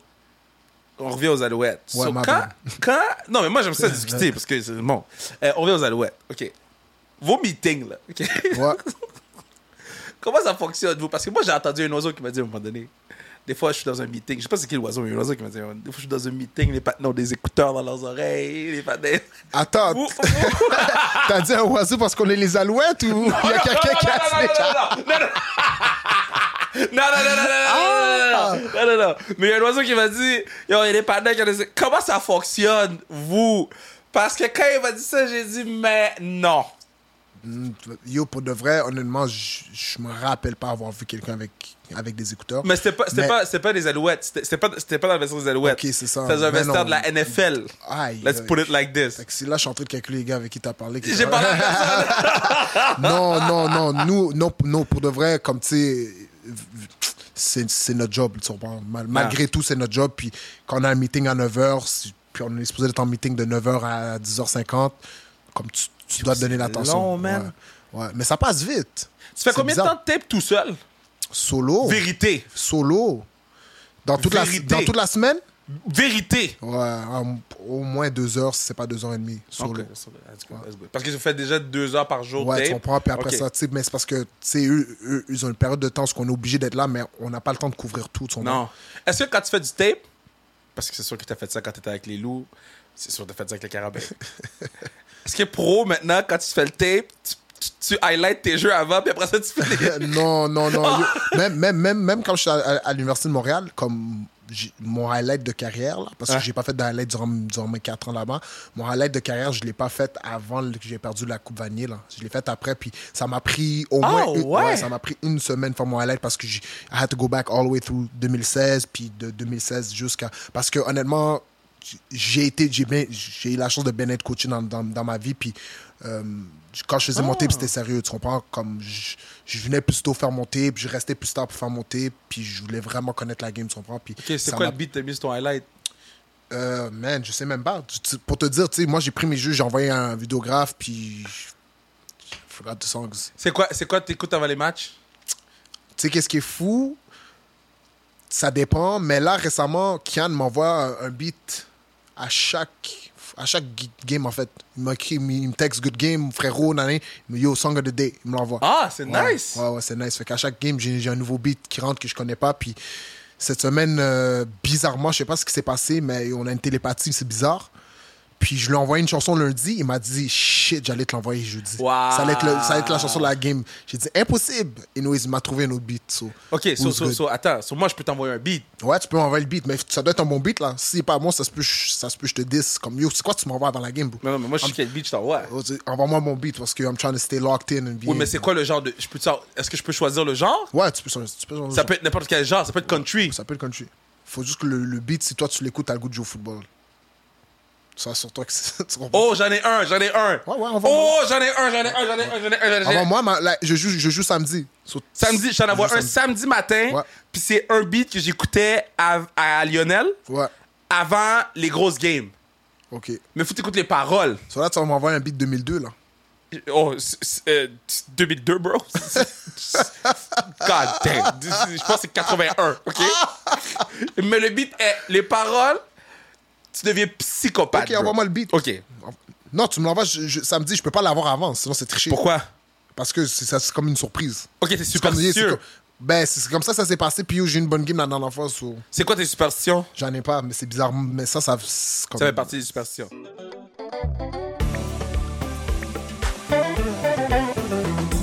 Speaker 1: on revient aux Alouettes.
Speaker 2: Ouais,
Speaker 1: so,
Speaker 2: ma
Speaker 1: quand,
Speaker 2: bad.
Speaker 1: quand, non, mais moi j'aime ça discuter parce que c'est bon. Euh, on revient aux Alouettes. Ok, vos meetings là. ok?
Speaker 2: Ouais.
Speaker 1: Comment ça fonctionne vous Parce que moi j'ai entendu un oiseau qui m'a dit à un moment donné. Des fois, je suis dans un meeting. Je sais pas c'est qui l'oiseau, mais il y a un oiseau qui m'a dit. Des fois, je suis dans un meeting, les patins ont des écouteurs dans leurs oreilles. Les patins.
Speaker 2: Attends, t'as dit un oiseau parce qu'on est les alouettes ou il y a quelqu'un qui a dit
Speaker 1: non, non, non, non, non, non, non, non, non, non, non, non, non. Mais il y a un oiseau qui m'a dit, yo, il qui ont des... Comment ça fonctionne, vous? Parce que quand il m'a dit ça, j'ai dit, mais non.
Speaker 2: Mm, Yo, pour de vrai, honnêtement, je me rappelle pas avoir vu quelqu'un avec, avec des écouteurs.
Speaker 1: Mais c'était pas,
Speaker 2: Mais-
Speaker 1: pas, pas des alouettes. C'était pas, pas dans le vestiaire des alouettes.
Speaker 2: Ok, c'est ça.
Speaker 1: C'était un vestiaire
Speaker 2: non.
Speaker 1: de la NFL.
Speaker 2: Aïe,
Speaker 1: Let's
Speaker 2: aïe.
Speaker 1: put it like this.
Speaker 2: Fait que si là, je suis en train de calculer les gars avec qui t'as parlé.
Speaker 1: J'ai parlé
Speaker 2: non, non, non. Nous, non, non, pour de vrai, comme tu sais, c'est notre job, tu. Mal- Malgré tout, c'est notre job. Puis quand on a un meeting à 9h, puis on est supposé être en meeting de 9h à 10h50, comme tu, tu dois donner l'attention.
Speaker 1: long, man.
Speaker 2: Ouais. Ouais. Mais ça passe vite.
Speaker 1: Tu fais combien de temps de tape tout seul?
Speaker 2: Solo.
Speaker 1: Vérité.
Speaker 2: Solo. Dans toute, la, dans toute la semaine?
Speaker 1: Vérité.
Speaker 2: Ouais, au moins deux heures, si c'est pas deux heures et demie.
Speaker 1: Parce que tu fais déjà deux heures par jour.
Speaker 2: Ouais,
Speaker 1: tape.
Speaker 2: tu comprends. Puis après ça, tu sais, mais c'est parce que, tu sais, eux, eux, ils ont une période de temps où on est obligé d'être là, mais on n'a pas le temps de couvrir tout.
Speaker 1: Non. Est-ce que quand tu fais du tape, parce que c'est sûr que tu as fait ça quand tu étais avec les loups, c'est sûr que tu as fait ça avec les carabins. Est-ce que pro, maintenant, quand tu fais le tape, tu, tu, highlights tes jeux avant, puis après ça, tu fais les.
Speaker 2: non, non, non. Même, même, même, même quand je suis à, à- à l'Université de Montréal, comme mon highlight de carrière, là, parce que
Speaker 1: Ouais.
Speaker 2: j'ai pas fait de highlight durant, durant mes quatre ans là-bas, mon highlight de carrière, je l'ai pas fait avant que j'ai perdu la Coupe Vanier. Là. Je l'ai fait après, puis ça m'a pris au
Speaker 1: Ah,
Speaker 2: moins une,
Speaker 1: ouais?
Speaker 2: ça m'a pris une semaine pour mon highlight parce que j'ai I had to go back all the way through 2016, puis de 2016 jusqu'à... Parce que honnêtement, j'ai été j'ai eu la chance de bien être coaché dans, dans, dans ma vie puis euh, quand je faisais mon tape c'était sérieux tu comprends? Comme je, je venais plus tôt faire mon tape je restais plus tard pour faire mon tape puis je voulais vraiment connaître la game tu comprends? Puis
Speaker 1: Ok, c'est
Speaker 2: ça
Speaker 1: quoi
Speaker 2: m'a-
Speaker 1: le beat? Que t'as mis sur ton highlight?
Speaker 2: euh, man je sais même pas pour te dire tu sais moi j'ai pris mes jeux j'ai envoyé un vidéographe puis forgot the songs
Speaker 1: C'est quoi, c'est quoi t'écoutes avant les matchs?
Speaker 2: tu sais, qu'est-ce qui est fou? Ça dépend, mais là, récemment, Kian m'envoie un, un beat à chaque, à chaque game, en fait. Il m'écrit, il me texte Good Game, frérot, nané, Yo, Song of the Day, il me l'envoie.
Speaker 1: Ah, c'est
Speaker 2: Ouais,
Speaker 1: nice!
Speaker 2: Ouais, ouais, c'est nice. Fait qu'à chaque game, j'ai j'ai un nouveau beat qui rentre que je connais pas. Puis cette semaine, euh, bizarrement, je sais pas ce qui s'est passé, mais on a une télépathie, c'est bizarre. Puis je lui ai envoyé une chanson lundi, il m'a dit shit, j'allais te l'envoyer jeudi.
Speaker 1: Wow.
Speaker 2: Ça, allait être le- ça allait être la chanson de la game. J'ai dit impossible. Anyways, il m'a trouvé un autre beat. so.
Speaker 1: Ok, so, so, attends, so moi je peux t'envoyer un beat.
Speaker 2: Ouais, tu peux m'envoyer le beat, mais ça doit être un bon beat là. Si pas bon, ça se peut, ça se peut, je te dis comme yo, c'est quoi tu m'envoies avant la game, bro?
Speaker 1: Non, non, mais moi je sais quel beat je t'envoie.
Speaker 2: Oh, Envoie-moi mon beat parce que I'm trying to stay locked in and be.
Speaker 1: Oui, mais c'est quoi le genre de. Est-ce que je peux choisir le genre?
Speaker 2: Ouais, tu peux. Tu peux changer.
Speaker 1: Ça peut être n'importe quel genre, ça peut être country.
Speaker 2: Ça peut être country. Faut juste que le, le beat, si toi tu l'écoutes, t'as le goût de jouer au football. Ça, sur toi que?
Speaker 1: Oh, j'en ai un, j'en ai un.
Speaker 2: Ouais, ouais, envoie-moi.
Speaker 1: Oh, j'en ai un, j'en ai un, j'en ai un, j'en ai un, j'en ai un.
Speaker 2: Avant moi, ma- là, je, joue, je joue samedi. So-
Speaker 1: Samedi, je t'en
Speaker 2: je
Speaker 1: envoie
Speaker 2: joue
Speaker 1: un samedi matin.
Speaker 2: Ouais.
Speaker 1: Puis c'est un beat que j'écoutais à, à Lionel
Speaker 2: Ouais,
Speaker 1: avant les grosses games.
Speaker 2: ok.
Speaker 1: Mais faut t'écouter les paroles.
Speaker 2: So là, tu vas m'envoyer un beat 2002, là.
Speaker 1: Oh, euh, 2002, bro. God damn. Je pense que c'est 81, OK? Mais le beat est... Les paroles, tu deviens psychopathe,
Speaker 2: Ok,
Speaker 1: bro.
Speaker 2: envoie-moi le beat.
Speaker 1: OK.
Speaker 2: Non, tu me l'envoies je- je- samedi, je peux pas l'avoir avant, sinon c'est triché.
Speaker 1: Pourquoi?
Speaker 2: Parce que c'est ça, c'est comme une surprise.
Speaker 1: OK, t'es
Speaker 2: C'est comme, c'est
Speaker 1: superstitieux.
Speaker 2: ben, c'est comme ça que ça s'est passé, puis j'ai une bonne game fois, so,
Speaker 1: C'est quoi tes superstitions?
Speaker 2: j'en ai pas, mais c'est bizarre. Mais ça, ça. comme-
Speaker 1: Ça fait partie des superstitions.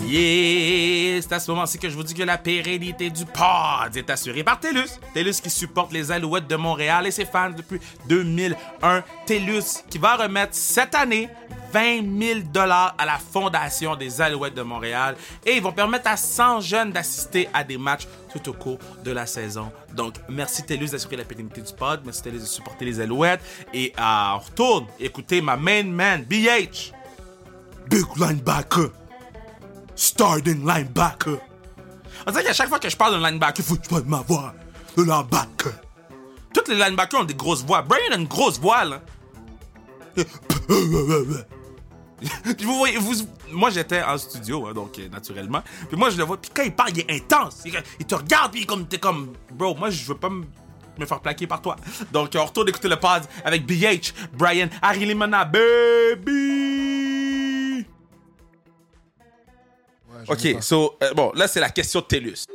Speaker 1: Yeah! C'est à ce moment-ci que je vous dis que la pérennité du pod est assurée par TELUS. TELUS qui supporte les Alouettes de Montréal et ses fans depuis 2001. TELUS qui va remettre cette année 20 000 dollars à la fondation des Alouettes de Montréal et ils vont permettre à 100 jeunes d'assister à des matchs tout au cours de la saison. Donc, merci TELUS d'assurer la pérennité du pod, merci TELUS de supporter les Alouettes et euh, on retourne écouter ma main man, BH. Big linebacker. Starting linebacker. On dirait qu'à chaque fois que je parle d'un linebacker, il faut que je parle ma voix. Le linebacker. Tous les linebackers ont des grosses voix. Brian a une grosse voix, là. Puis vous voyez, vous, moi j'étais en studio, hein, donc euh, naturellement. Puis moi je le vois, puis quand il parle, il est intense. Il, te regarde, puis comme, t'es comme, bro, moi je veux pas me faire plaquer par toi. Donc on retourne écouter le pod avec BH, Brian, Harry Limona, baby. Ok, so, euh, bon, là c'est la question de TELUS.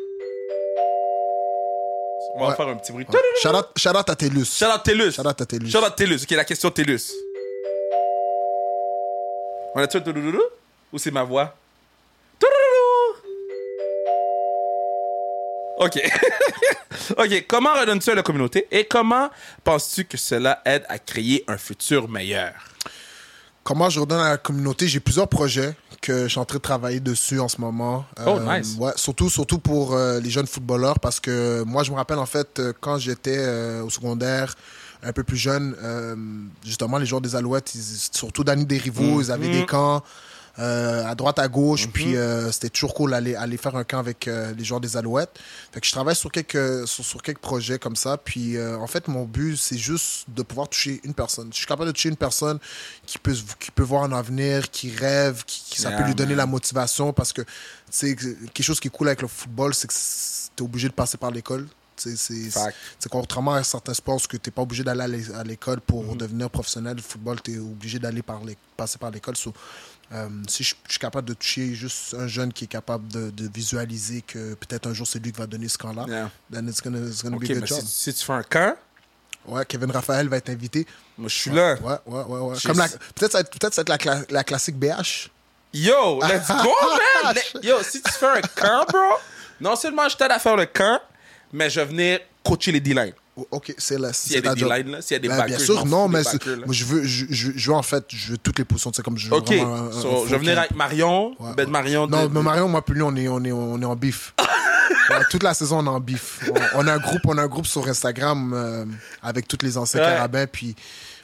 Speaker 1: On va
Speaker 2: Ouais.
Speaker 1: faire un petit bruit.
Speaker 2: Shout out, shout out à TELUS.
Speaker 1: Shout out TELUS.
Speaker 2: Shout out à TELUS.
Speaker 1: Shout out TELUS. Ok, la question de TELUS. On a-tu un touloulou Ou c'est ma voix? Touloulou Ok. ok, comment redonnes-tu à la communauté et comment penses-tu que cela aide à créer un futur meilleur?
Speaker 2: Comment je redonne à la communauté? J'ai plusieurs projets que je suis en train de travailler dessus en ce moment.
Speaker 1: Oh,
Speaker 2: Euh,
Speaker 1: nice.
Speaker 2: Ouais, surtout, surtout pour euh, les jeunes footballeurs parce que moi, je me rappelle en fait euh, quand j'étais euh, au secondaire, un peu plus jeune, euh, justement, les joueurs des Alouettes, ils- surtout Danny Desrivaux, ils avaient des camps. Euh, à droite, à gauche, puis euh, c'était toujours cool d'aller aller faire un camp avec euh, les joueurs des Alouettes. Fait que je travaille sur quelques, sur, sur quelques projets comme ça. Puis en fait, mon but, c'est juste de pouvoir toucher une personne. Je suis capable de toucher une personne qui peut, qui peut voir un avenir, qui rêve, qui, qui- ça
Speaker 1: Yeah,
Speaker 2: peut lui donner
Speaker 1: man.
Speaker 2: la motivation parce que c'est quelque chose qui est cool avec le football, c'est que tu es obligé de passer par l'école. C'est contrairement à certains sports où tu n'es pas obligé d'aller à l'é- à l'école pour
Speaker 1: Mm-hmm.
Speaker 2: devenir professionnel. Le football, tu es obligé d'aller par les- passer par l'école. So, euh, si je, je suis capable de toucher juste un jeune qui est capable de, de visualiser que peut-être un jour c'est lui qui va donner ce camp-là,
Speaker 1: Yeah.
Speaker 2: then it's gonna, it's gonna be a good job.
Speaker 1: si, si tu fais un camp,
Speaker 2: Ouais, Kevin Raphaël va être invité.
Speaker 1: moi je suis là.
Speaker 2: Ouais, ouais, ouais. ouais. Comme la- peut-être ça va être, peut-être ça va être la, cla- la classique BH.
Speaker 1: Yo, let's go, man! Yo, si tu fais un camp, bro, non seulement je t'aide à faire le camp, mais je vais venir coacher les D-line.
Speaker 2: Ok, c'est là.
Speaker 1: S'il y a des
Speaker 2: job.
Speaker 1: D-line, là, s'il y a des backers.
Speaker 2: bien sûr, non, mais
Speaker 1: backers,
Speaker 2: je veux, je, je, je veux en fait, je veux toutes les positions. C'est comme je veux
Speaker 1: Ok,
Speaker 2: vraiment un-
Speaker 1: so,
Speaker 2: un
Speaker 1: je vais venir avec Marion,
Speaker 2: Ouais,
Speaker 1: Ben. Marion.
Speaker 2: Non, mais Marion, moi, plus lui, on est, on est, on est en bif. Ouais, toute la saison, on est en bif. On, on a un groupe, on a un groupe sur Instagram euh, avec tous les anciens
Speaker 1: Ouais.
Speaker 2: carabins, puis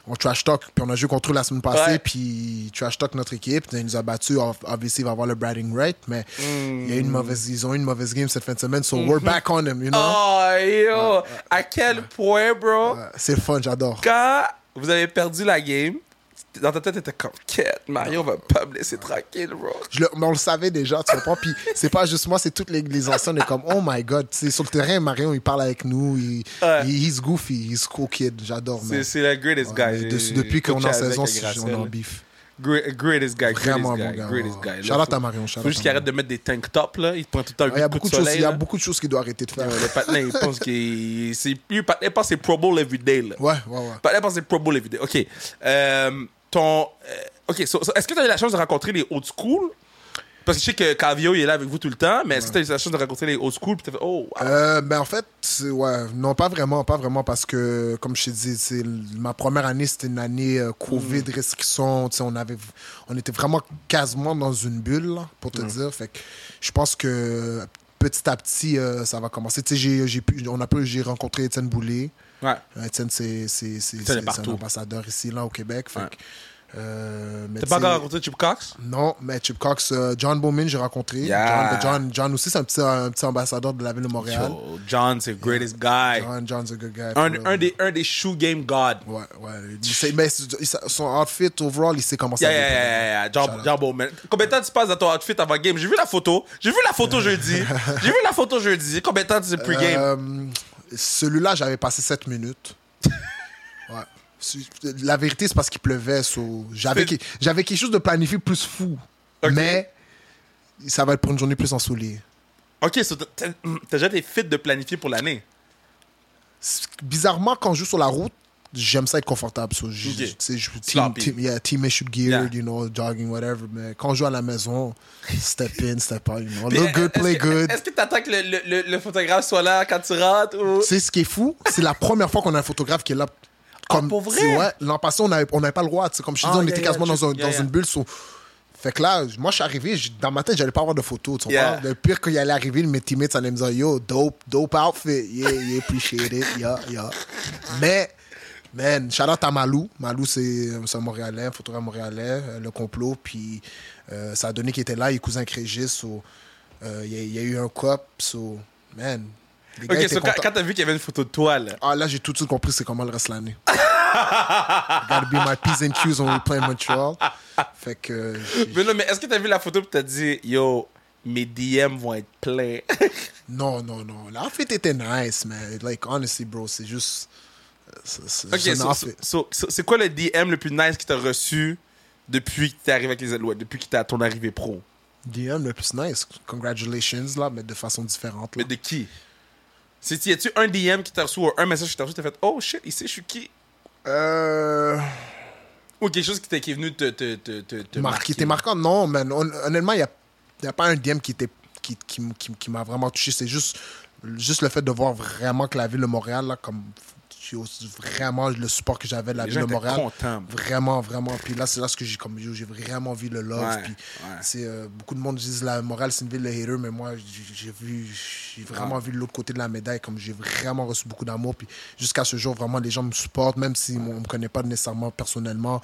Speaker 2: on trash talk, puis on a joué contre eux la semaine passée,
Speaker 1: Ouais.
Speaker 2: puis trash talk notre équipe, puis il nous a battu. Obviously, il va avoir le bragging right, mais il y a une mauvaise, ils ont eu une mauvaise game cette fin de semaine, so we're back on them, you know?
Speaker 1: Oh, yo! À quel point, bro,
Speaker 2: C'est fun, j'adore.
Speaker 1: quand vous avez perdu la game, dans ta tête, t'étais comme, quête, Marion va pas me laisser tranquille, bro.
Speaker 2: Je le- mais on le savait déjà, tu comprends? Puis c'est pas juste moi, c'est tous les, les anciens, on est comme, oh my god. C'est sur le terrain, Marion, il parle avec nous, il,
Speaker 1: Ouais.
Speaker 2: il- he's goofy, he's cool kid, j'adore,
Speaker 1: C'est le greatest
Speaker 2: Ouais,
Speaker 1: guy.
Speaker 2: de- depuis qu'on est en saison, on est en bif.
Speaker 1: Great- Greatest guy,
Speaker 2: Vraiment
Speaker 1: greatest
Speaker 2: bon
Speaker 1: guy,
Speaker 2: gars.
Speaker 1: greatest guy.
Speaker 2: À Marion,
Speaker 1: Faut juste qu'il arrête de mettre des tank tops, là. Il prend tout le temps
Speaker 2: Il y a beaucoup
Speaker 1: de
Speaker 2: choses, il y a beaucoup de choses qu'il doit arrêter de faire.
Speaker 1: Le patin, il pense qu'il... c'est- Lui, le patin pense que c'est Pro Bowl everyday, là.
Speaker 2: Ouais, ouais, ouais.
Speaker 1: Patin pense que c'est Pro Bowl everyday. OK. Euh, ton... euh, OK, so- so, est-ce que tu as eu la chance de rencontrer les old school? Parce que je sais que Cavio, il est là avec vous tout le temps, mais est-ce que tu as eu la chance de rencontrer les old school? Puis t'as fait, oh, wow.
Speaker 2: Euh, ben en fait, ouais, non, pas vraiment, pas vraiment, parce que, comme je t'ai dit, c'est ma première année, c'était une année euh, Covid,
Speaker 1: Mm.
Speaker 2: restrictions, on avait, on était vraiment quasiment dans une bulle, là, pour
Speaker 1: Mm.
Speaker 2: te dire. Fait que je pense que petit à petit, euh, ça va commencer. Tu sais, j'ai, j'ai pu- on a pu, j'ai rencontré Étienne Boulay.
Speaker 1: Ouais.
Speaker 2: Euh, Étienne, c'est, un ambassadeur ici, là, au Québec. Fait
Speaker 1: Ouais.
Speaker 2: que, euh, mais
Speaker 1: T'as
Speaker 2: tu
Speaker 1: pas encore rencontré Chip Cox?
Speaker 2: non, mais Chip Cox, euh, John Bowman, j'ai rencontré.
Speaker 1: Yeah.
Speaker 2: John, John, John aussi, c'est un petit, un petit ambassadeur de la ville de Montréal.
Speaker 1: Yo, John, c'est le greatest guy.
Speaker 2: John, John's a good guy.
Speaker 1: Un, un, des, un des shoe game god.
Speaker 2: Ouais, ouais. Il sait- mais son outfit, overall, il sait comment ça
Speaker 1: Yeah, yeah, yeah, yeah, yeah. John. John Bowman. Combien de temps tu passes dans ton outfit avant game? J'ai vu la photo. J'ai vu la photo jeudi. J'ai vu la photo jeudi. Combien de temps tu es pre-game?
Speaker 2: Euh, Celui-là, j'avais passé 7 minutes. ouais. La vérité, c'est parce qu'il pleuvait. so, J'avais que- quelque chose de planifié plus fou. Mais ça va être pour une journée plus ensoleillée.
Speaker 1: Ok, so t'as déjà des fits de planifier pour l'année?
Speaker 2: Bizarrement, quand je joue sur la route, j'aime ça être confortable. So, je-
Speaker 1: Ok.
Speaker 2: tu sais, je- team, team, yeah, team issued gear,
Speaker 1: Yeah.
Speaker 2: you know, jogging, whatever. Mais quand je joue à la maison, step in, step out, you know. Look good, play
Speaker 1: que-
Speaker 2: good.
Speaker 1: Est-ce que t'attends que le, le, le, photographe soit là quand tu rentres ou?
Speaker 2: Sais, ce qui est fou, c'est la première fois qu'on a un photographe qui est là. Comme,
Speaker 1: Ah, pour vrai?
Speaker 2: Ouais, l'an passé, on n'avait on avait pas le droit. Comme je te dis,
Speaker 1: Ah,
Speaker 2: on
Speaker 1: yeah,
Speaker 2: était quasiment dans, un- dans une bulle. so- Fait que là, moi, je suis arrivé, dans ma tête, j'allais pas avoir de photos. Tu
Speaker 1: Yeah.
Speaker 2: Le pire qu'il allait arriver, mes teammates allaient me dire Yo, dope, dope outfit. Yeah, yeah, appreciate it. Yeah, yeah. Mais, man, shout out à Malou. Malou, c'est un Montréalais, un photographe montréalais, euh, le complot. Puis euh, ça a donné qu'il était là, il est cousin avec Régis. so, euh, Il y, a- il y a eu un cop. So, man. les gars
Speaker 1: Ok, so quand, quand t'as vu qu'il y avait une photo de toi, là?
Speaker 2: Ah, là, j'ai tout de suite compris c'est comment le reste de l'année. Gotta be my P's and Q's when we play Montreal. Fait que.
Speaker 1: Mais non, mais est-ce que t'as vu la photo et t'as dit, yo, mes DM vont être pleins?
Speaker 2: Non, non, non. L'outfit était nice, mais, like, honestly, bro, c'est juste.
Speaker 1: Ok, so- so- so- c'est quoi le DM le plus nice que t'as reçu depuis que t'es arrivé avec les Alouettes, depuis que t'es à ton arrivée pro?
Speaker 2: DM le plus nice. Congratulations, là, mais de façon différente.
Speaker 1: Mais
Speaker 2: Là.
Speaker 1: de qui? C'est, y a-tu un DM qui t'a reçu ou un message qui t'a reçu, t'as fait, oh shit, sait je suis qui?
Speaker 2: Euh.
Speaker 1: Ou quelque chose qui, t'est- qui est venu te, te, te, te, te
Speaker 2: Marqué. T'es marquant? Non, man. Hon- honnêtement, il n'y a, y a pas un DM qui, était, qui, qui, qui, qui m'a vraiment touché. C'est juste Juste le fait de voir vraiment que la ville de Montréal, là, comme vraiment le support que j'avais de la
Speaker 1: Les
Speaker 2: ville de Montréal.
Speaker 1: contents.
Speaker 2: Vraiment, vraiment. Puis là, c'est là ce que j'ai comme j'ai vraiment vu le love.
Speaker 1: Ouais,
Speaker 2: puis
Speaker 1: ouais.
Speaker 2: c'est euh, beaucoup de monde disent la Montréal c'est une ville de haters, mais moi j'ai vu, j'ai vraiment vu l'autre côté de la médaille. Comme j'ai vraiment reçu beaucoup d'amour. Puis jusqu'à ce jour, vraiment les gens me supportent, même si on me connaît pas nécessairement personnellement.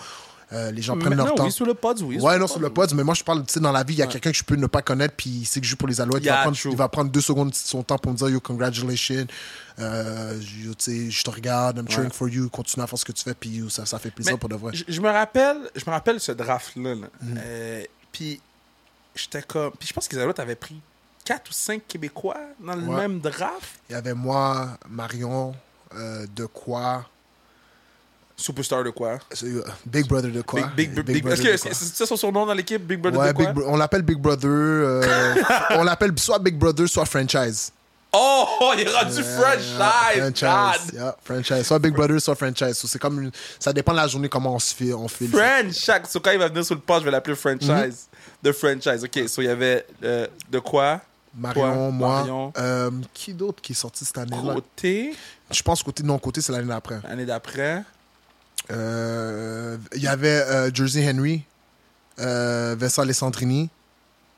Speaker 2: Euh, les gens prennent
Speaker 1: Maintenant,
Speaker 2: leur temps.
Speaker 1: oui, sur le pod, oui.
Speaker 2: Ouais, non, sur le pod, mais moi je parle, tu sais, dans la vie, il y a quelqu'un que je peux ne pas connaître, puis il sait que je joue pour les Alouettes. Il,
Speaker 1: Yeah,
Speaker 2: va prendre,
Speaker 1: true.
Speaker 2: il va prendre deux secondes de son temps pour me dire, yo, congratulations, euh, yo, tu sais, je te regarde, I'm cheering for you, continue à faire ce que tu fais, puis ça, ça fait plaisir
Speaker 1: Mais
Speaker 2: pour de vrai.
Speaker 1: Je, me rappelle, je me rappelle ce draft-là. là.
Speaker 2: Mm.
Speaker 1: Euh, puis j'étais comme. Puis je pense qu'ils avaient pris 4 ou 5 Québécois dans le
Speaker 2: Ouais.
Speaker 1: même draft.
Speaker 2: Il y avait moi, Marion, euh, De quoi,
Speaker 1: Superstar de quoi?
Speaker 2: Euh, Big Brother De quoi?
Speaker 1: Big, Big, Est-ce que c'est ça son surnom dans l'équipe, Big Brother
Speaker 2: Ouais,
Speaker 1: de quoi
Speaker 2: Bro- on l'appelle Big Brother. euh, on l'appelle soit Big Brother, soit franchise.
Speaker 1: Oh, il est rendu franchise.
Speaker 2: franchise. Yeah, franchise. Soit Big Brother, soit franchise. So, c'est comme une- Ça dépend de la journée, comment on se fait. On fait
Speaker 1: Franchise. So, quand il va venir sur le pod, je vais l'appeler franchise.
Speaker 2: Mm-hmm.
Speaker 1: De franchise. OK, so il y avait euh, de quoi?
Speaker 2: Marion,
Speaker 1: Toi,
Speaker 2: moi.
Speaker 1: Marion.
Speaker 2: Euh, qui d'autre qui est sorti cette année-là?
Speaker 1: Côté,
Speaker 2: Je pense côté non côté c'est l'année d'après.
Speaker 1: l'année d'après.
Speaker 2: Euh, Il y avait euh, Jersey Henry, euh, Vincent Alessandrini.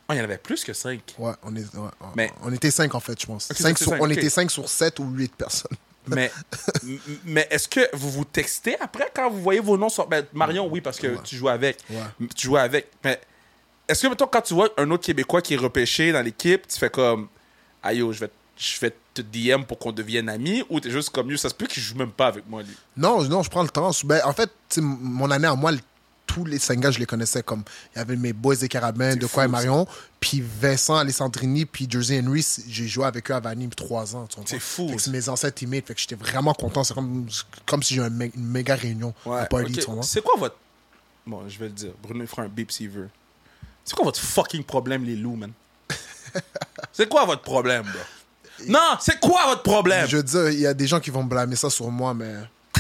Speaker 1: Oh, il y en avait plus que 5.
Speaker 2: Ouais, on est ouais, ouais.
Speaker 1: Mais-
Speaker 2: on était cinq en fait, je pense.
Speaker 1: Ok,
Speaker 2: Cinq
Speaker 1: c'est
Speaker 2: sur-
Speaker 1: cinq,
Speaker 2: on était cinq sur sept ou huit personnes.
Speaker 1: Mais, mais est-ce que vous vous textez après quand vous voyez vos noms sur. Ben, Marion, oui, parce que
Speaker 2: Ouais.
Speaker 1: tu joues avec.
Speaker 2: Ouais.
Speaker 1: Tu joues avec. Mais est-ce que, mettons, quand tu vois un autre Québécois qui est repêché dans l'équipe, tu fais comme. Aïe, yo, je vais, je vais te DM pour qu'on devienne amis ou t'es juste comme, yo, ça se peut qu'il joue même pas avec moi, lui?
Speaker 2: Non, non, je prends le temps. Ben, en fait, mon année à moi, tous les cinq gars, je les connaissais comme. Il y avait mes boys des Carabins, De quoi et Marion. Puis Vincent Alessandrini, puis Jersey Henry, j'ai joué avec eux à Vanille trois ans.
Speaker 1: C'est fou.
Speaker 2: C'est mes anciens teammates. Fait que j'étais vraiment content. C'est comme, comme si j'ai un mé- une méga réunion?
Speaker 1: C'est quoi votre. Bon, je vais le dire. Bruno, il fera un beep s'il veut. C'est quoi votre fucking problème, les loups, man? c'est quoi votre problème, bro? Non, c'est quoi votre problème?
Speaker 2: Je veux dire, il y a des gens qui vont blâmer ça sur moi, mais.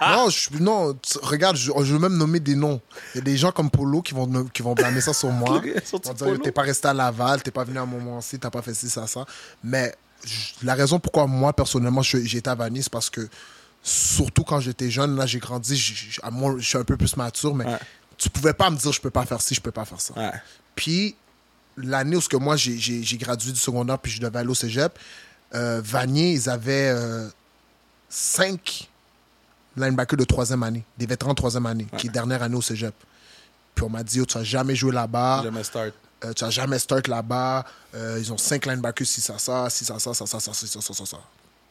Speaker 2: non, je, non tu- regarde, je, je veux même nommer des noms. Il y a des gens comme Polo qui vont, qui vont blâmer ça sur moi. T'es pas resté à Laval, t'es pas venu à un moment-ci, t'as pas fait ci, ça, ça. Mais je- la raison pourquoi moi, personnellement, été à Vanille, c'est parce que, surtout quand j'étais jeune, là, j'ai grandi, je suis un peu plus mature, mais
Speaker 1: Ouais.
Speaker 2: tu pouvais pas me dire, je peux pas faire ci, je peux pas faire ça.
Speaker 1: Ouais.
Speaker 2: Puis, l'année où ce que moi, j'ai- gradué du secondaire, puis je devais aller au cégep, euh, Vanier, ils avaient euh, cinq linebackers de troisième année, des vétérans de troisième année, qui est dernière année au cégep. Puis on m'a dit, oh, tu vas jamais jouer là-bas,
Speaker 1: Jamais start.
Speaker 2: euh, tu vas jamais start là-bas, euh, ils ont cinq linebackers, si ça, ça, si ça, ça, ça, ça, ça, ça, ça, ça, ça, ça.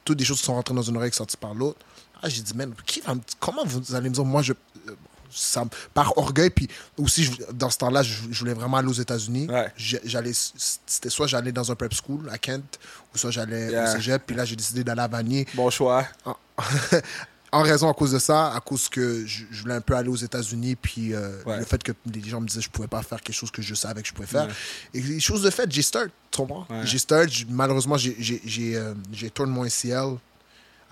Speaker 2: Toutes des choses qui sont rentrées dans une oreille et sorties par l'autre. Ah, j'ai dit, man, qui va me- comment vous allez me dire, moi, je. Ça, par orgueil, puis aussi, je- dans ce temps-là, je, je voulais vraiment aller aux États-Unis.
Speaker 1: Ouais.
Speaker 2: J'ai- J'allais, c'était soit j'allais dans un prep school à Kent, ou soit j'allais
Speaker 1: Yeah.
Speaker 2: au cégep, puis là, j'ai décidé d'aller à Vanier
Speaker 1: Bon choix.
Speaker 2: en, en raison à cause de ça, à cause que je, je voulais un peu aller aux États-Unis, puis euh,
Speaker 1: Ouais.
Speaker 2: le fait que les gens me disaient que je pouvais pas faire quelque chose que je savais que je pouvais faire.
Speaker 1: Ouais.
Speaker 2: Et les choses de fait, j'ai start, tu. J'ai start, malheureusement, j'ai, j'ai, j'ai, euh, j'ai tourné mon ACL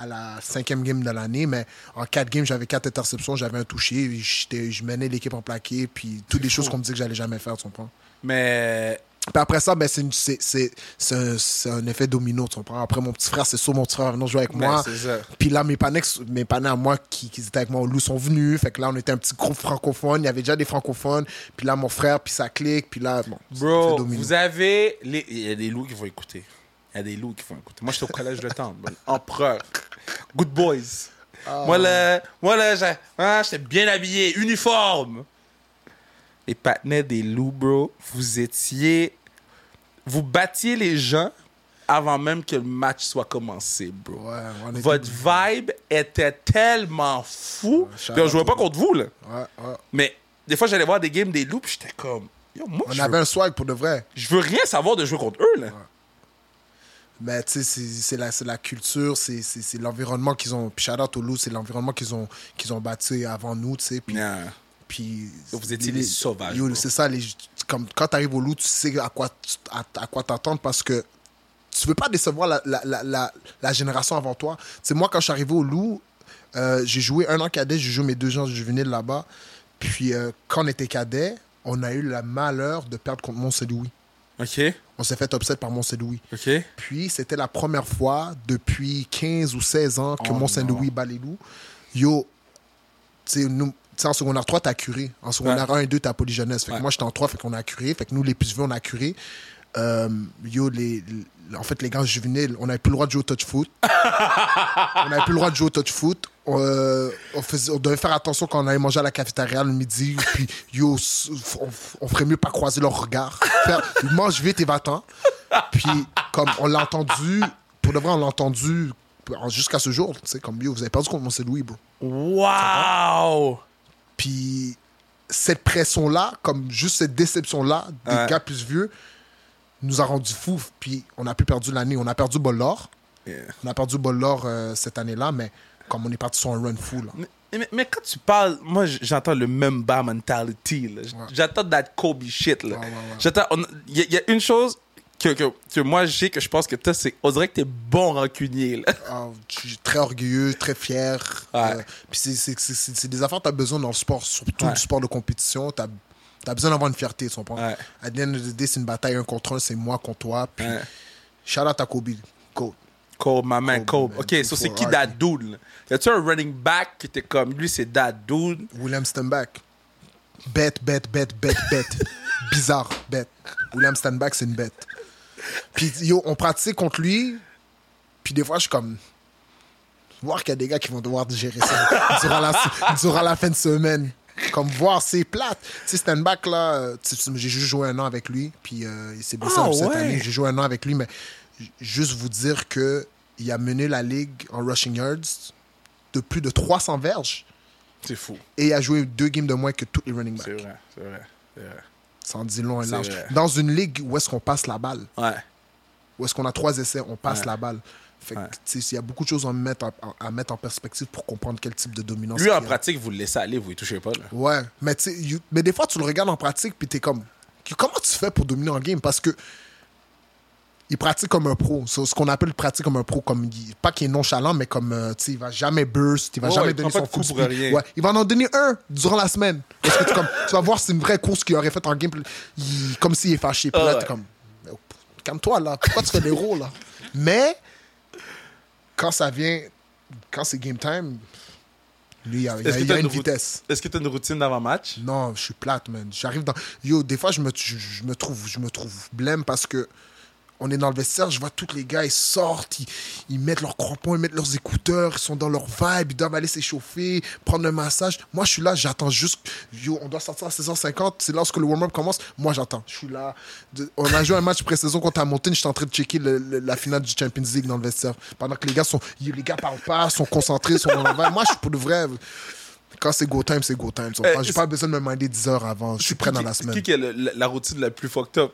Speaker 2: à la cinquième game de l'année, mais en quatre games, j'avais quatre interceptions, j'avais un touché, je menais l'équipe en plaqué, puis toutes les choses qu'on me disait que j'allais jamais faire, tu comprends?
Speaker 1: Mais.
Speaker 2: Puis après ça, ben, c'est, une- c'est, c'est, c'est un, c'est un effet domino, tu comprends? Après, mon petit frère, c'est sûr, mon petit frère venir jouer avec
Speaker 1: mais
Speaker 2: moi. Puis là, mes panneaux, mes panneaux à moi qui, qui étaient avec moi au loup sont venus. Fait que là, on était un petit groupe francophone. Il y avait déjà des francophones. Puis là, mon frère, puis ça clique. Puis là, bon,
Speaker 1: Bro,
Speaker 2: domino.
Speaker 1: vous avez. les- Il y a des loups qui vont écouter. Il y a des loups qui vont écouter. Moi, j'étais au collège de temps. Empereur. Good boys.
Speaker 2: Ah.
Speaker 1: Moi, là, moi, là, hein, j'étais bien habillé, uniforme. Les patinets des loups, bro, vous étiez. Vous battiez les gens avant même que le match soit commencé, bro.
Speaker 2: Ouais, on était-
Speaker 1: Votre vibe était tellement fou.
Speaker 2: shout
Speaker 1: Puis on jouait pas contre vous, là.
Speaker 2: Ouais, ouais.
Speaker 1: Mais des fois, j'allais voir des games des loups, puis j'étais comme. Yo, moi,
Speaker 2: On avait
Speaker 1: veux,
Speaker 2: un swag pour de vrai.
Speaker 1: je veux rien savoir de jouer contre eux, là.
Speaker 2: Mais tu sais, c'est- la, la culture, c'est l'environnement qu'ils ont. Puis shout out c'est l'environnement qu'ils ont, qu'ils ont bâti avant nous, tu sais. Puis,
Speaker 1: Yeah.
Speaker 2: puis
Speaker 1: Vous étiez des sauvages.
Speaker 2: C'est ça, les, comme, quand tu arrives au loup, tu sais à quoi, à, à quoi t'attendre parce que tu veux pas décevoir la, la, la, la, la génération avant toi. C'est moi, quand je suis arrivé au loup, euh, j'ai joué un an cadet, j'ai joué mes deux ans juvéniles là-bas. Puis euh, quand on était cadet, on a eu le malheur de perdre contre Mont-Saint-Louis.
Speaker 1: OK.
Speaker 2: On s'est fait upset par Mont-Saint-Louis.
Speaker 1: OK.
Speaker 2: Puis, c'était la première fois depuis 15 ou 16 ans que
Speaker 1: Oh
Speaker 2: Mont-Saint-Louis bat les loups. Yo, tu sais, nous, tu sais, en secondaire 3, t'as curé. En secondaire 1 et 2, t'as polyjeunesse. Fait que
Speaker 1: Ouais.
Speaker 2: moi, j'étais en 3, fait qu'on a curé. Fait que nous, les plus vieux, on a curé. Euh, yo, les, les- en fait, les gars juvéniles, on n'avait plus le droit de jouer au touch foot. on n'avait plus le droit de jouer au touch foot. Euh, on, faisait, on devait faire attention quand on allait manger à la cafétéria le midi. Puis, yo, on, on ferait mieux pas croiser leur regard. Faire, mange vite et va-t'en. Puis, comme on l'a entendu, pour de vrai, on l'a entendu jusqu'à ce jour. Tu sais, comme yo, vous avez perdu contre Mont Louis, bro.
Speaker 1: Wow!
Speaker 2: Puis cette pression-là, comme juste cette déception-là des
Speaker 1: Ouais.
Speaker 2: gars plus vieux, nous a rendu fous. Puis on a plus perdu l'année. On a perdu Bollor.
Speaker 1: Yeah.
Speaker 2: On a perdu Bollor euh, cette année-là, mais comme on est parti sur un run fou, là.
Speaker 1: Mais, mais- mais quand tu parles, moi j'entends le même bar mentality. là. J-
Speaker 2: Ouais.
Speaker 1: J'entends that Kobe shit. là.
Speaker 2: Ouais, ouais,
Speaker 1: Il y, a- il y a une chose que, que, que moi j'ai que je pense que toi, c'est. On dirait que t'es bon rancunier. Là.
Speaker 2: Ah, je suis très orgueilleux, très fier.
Speaker 1: Ouais.
Speaker 2: Euh, puis c'est- des affaires que tu as besoin dans le sport, surtout
Speaker 1: Ouais.
Speaker 2: le sport de compétition. Tu as, besoin d'avoir une fierté, tu comprends?
Speaker 1: Ouais.
Speaker 2: À the end of the day, c'est une bataille un contre un, c'est moi contre toi. Puis,
Speaker 1: Ouais.
Speaker 2: shout out à Kobe. Go.
Speaker 1: Kobe, ma man,
Speaker 2: Kobe,
Speaker 1: Kobe. Ok, so c'est qui that dude? là? Y a-tu un running back qui était comme lui, c'est that dude?
Speaker 2: William Stenback. Bête, bête, bête, bête, bête. Bizarre, bête. William Stenback, c'est une bête. Puis, yo, on pratique contre lui. Puis, des fois, je suis comme. Voir qu'il y a des gars qui vont devoir gérer ça durant la, durant la fin de semaine. Comme voir, c'est plate. Tu sais, Stenback, là, euh, j'ai juste joué un an avec lui. Puis, euh, il s'est blessé
Speaker 1: Ah,
Speaker 2: cette
Speaker 1: ouais.
Speaker 2: année. J'ai joué un an avec lui, mais juste vous dire que il a mené la ligue en rushing yards de plus de 300 verges.
Speaker 1: C'est fou.
Speaker 2: Et il a joué deux games de moins que tous les running backs.
Speaker 1: C'est vrai, c'est vrai. vrai.
Speaker 2: Ça en dit long et large.
Speaker 1: vrai.
Speaker 2: Dans une ligue où est-ce qu'on passe la balle,
Speaker 1: Ouais.
Speaker 2: où est-ce qu'on a trois essais, on passe
Speaker 1: Ouais.
Speaker 2: la balle. Fait
Speaker 1: Ouais.
Speaker 2: tu il y a beaucoup de choses à mettre en, à mettre en perspective pour comprendre quel type de dominance.
Speaker 1: Lui, en pratique, vous le laissez aller, vous ne touchez pas. Là.
Speaker 2: Ouais, mais, tu sais, you- mais des fois, tu le regardes en pratique, puis t'es comme, comment tu fais pour dominer en game? Parce que il pratique comme un pro. C'est ce qu'on appelle pratique comme un pro. Comme, il- pas qu'il est nonchalant, mais comme, euh, tu sais, il va jamais burst, il va jamais
Speaker 1: il
Speaker 2: donner son
Speaker 1: coup pour
Speaker 2: speed.
Speaker 1: rien.
Speaker 2: Ouais, il va en donner un durant la semaine. Parce que tu, comme, tu vas voir, c'est une vraie course qu'il aurait faite en game. il- comme s'il est fâché. Puis
Speaker 1: Ah
Speaker 2: là,
Speaker 1: ouais.
Speaker 2: t'es comme, oh, calme-toi là. Pourquoi tu fais des rôles là? Mais, quand ça vient, quand c'est game time, lui, il y a, y y une vitesse.
Speaker 1: Est-ce que tu as une routine d'avant-match?
Speaker 2: Non, je suis plate, man. J'arrive dans. Yo, des fois, je me, je, je me trouve, je me trouve blême parce que on est dans le vestiaire, je vois tous les gars, ils sortent, ils, ils mettent leurs crampons, ils mettent leurs écouteurs, ils sont dans leur vibe, ils doivent aller s'échauffer, prendre un massage. Moi, je suis là, j'attends juste. Yo, on doit sortir à 16h50, c'est lorsque le warm-up commence. Moi, j'attends. Je suis là. On a joué un match pré-saison contre Hamilton, j'étais en train de checker le- le- la finale du Champions League dans le vestiaire. Pendant que les gars sont. Les gars parlent pas, sont concentrés, sont dans leur vibe. Moi, je suis pour de vrai. Quand c'est go time, c'est go time. comprends?
Speaker 1: Euh,
Speaker 2: J'ai pas besoin de me minder 10 heures avant. Je suis prêt dans la
Speaker 1: C'est
Speaker 2: semaine.
Speaker 1: qui qui a le- la, la routine la plus fucked up?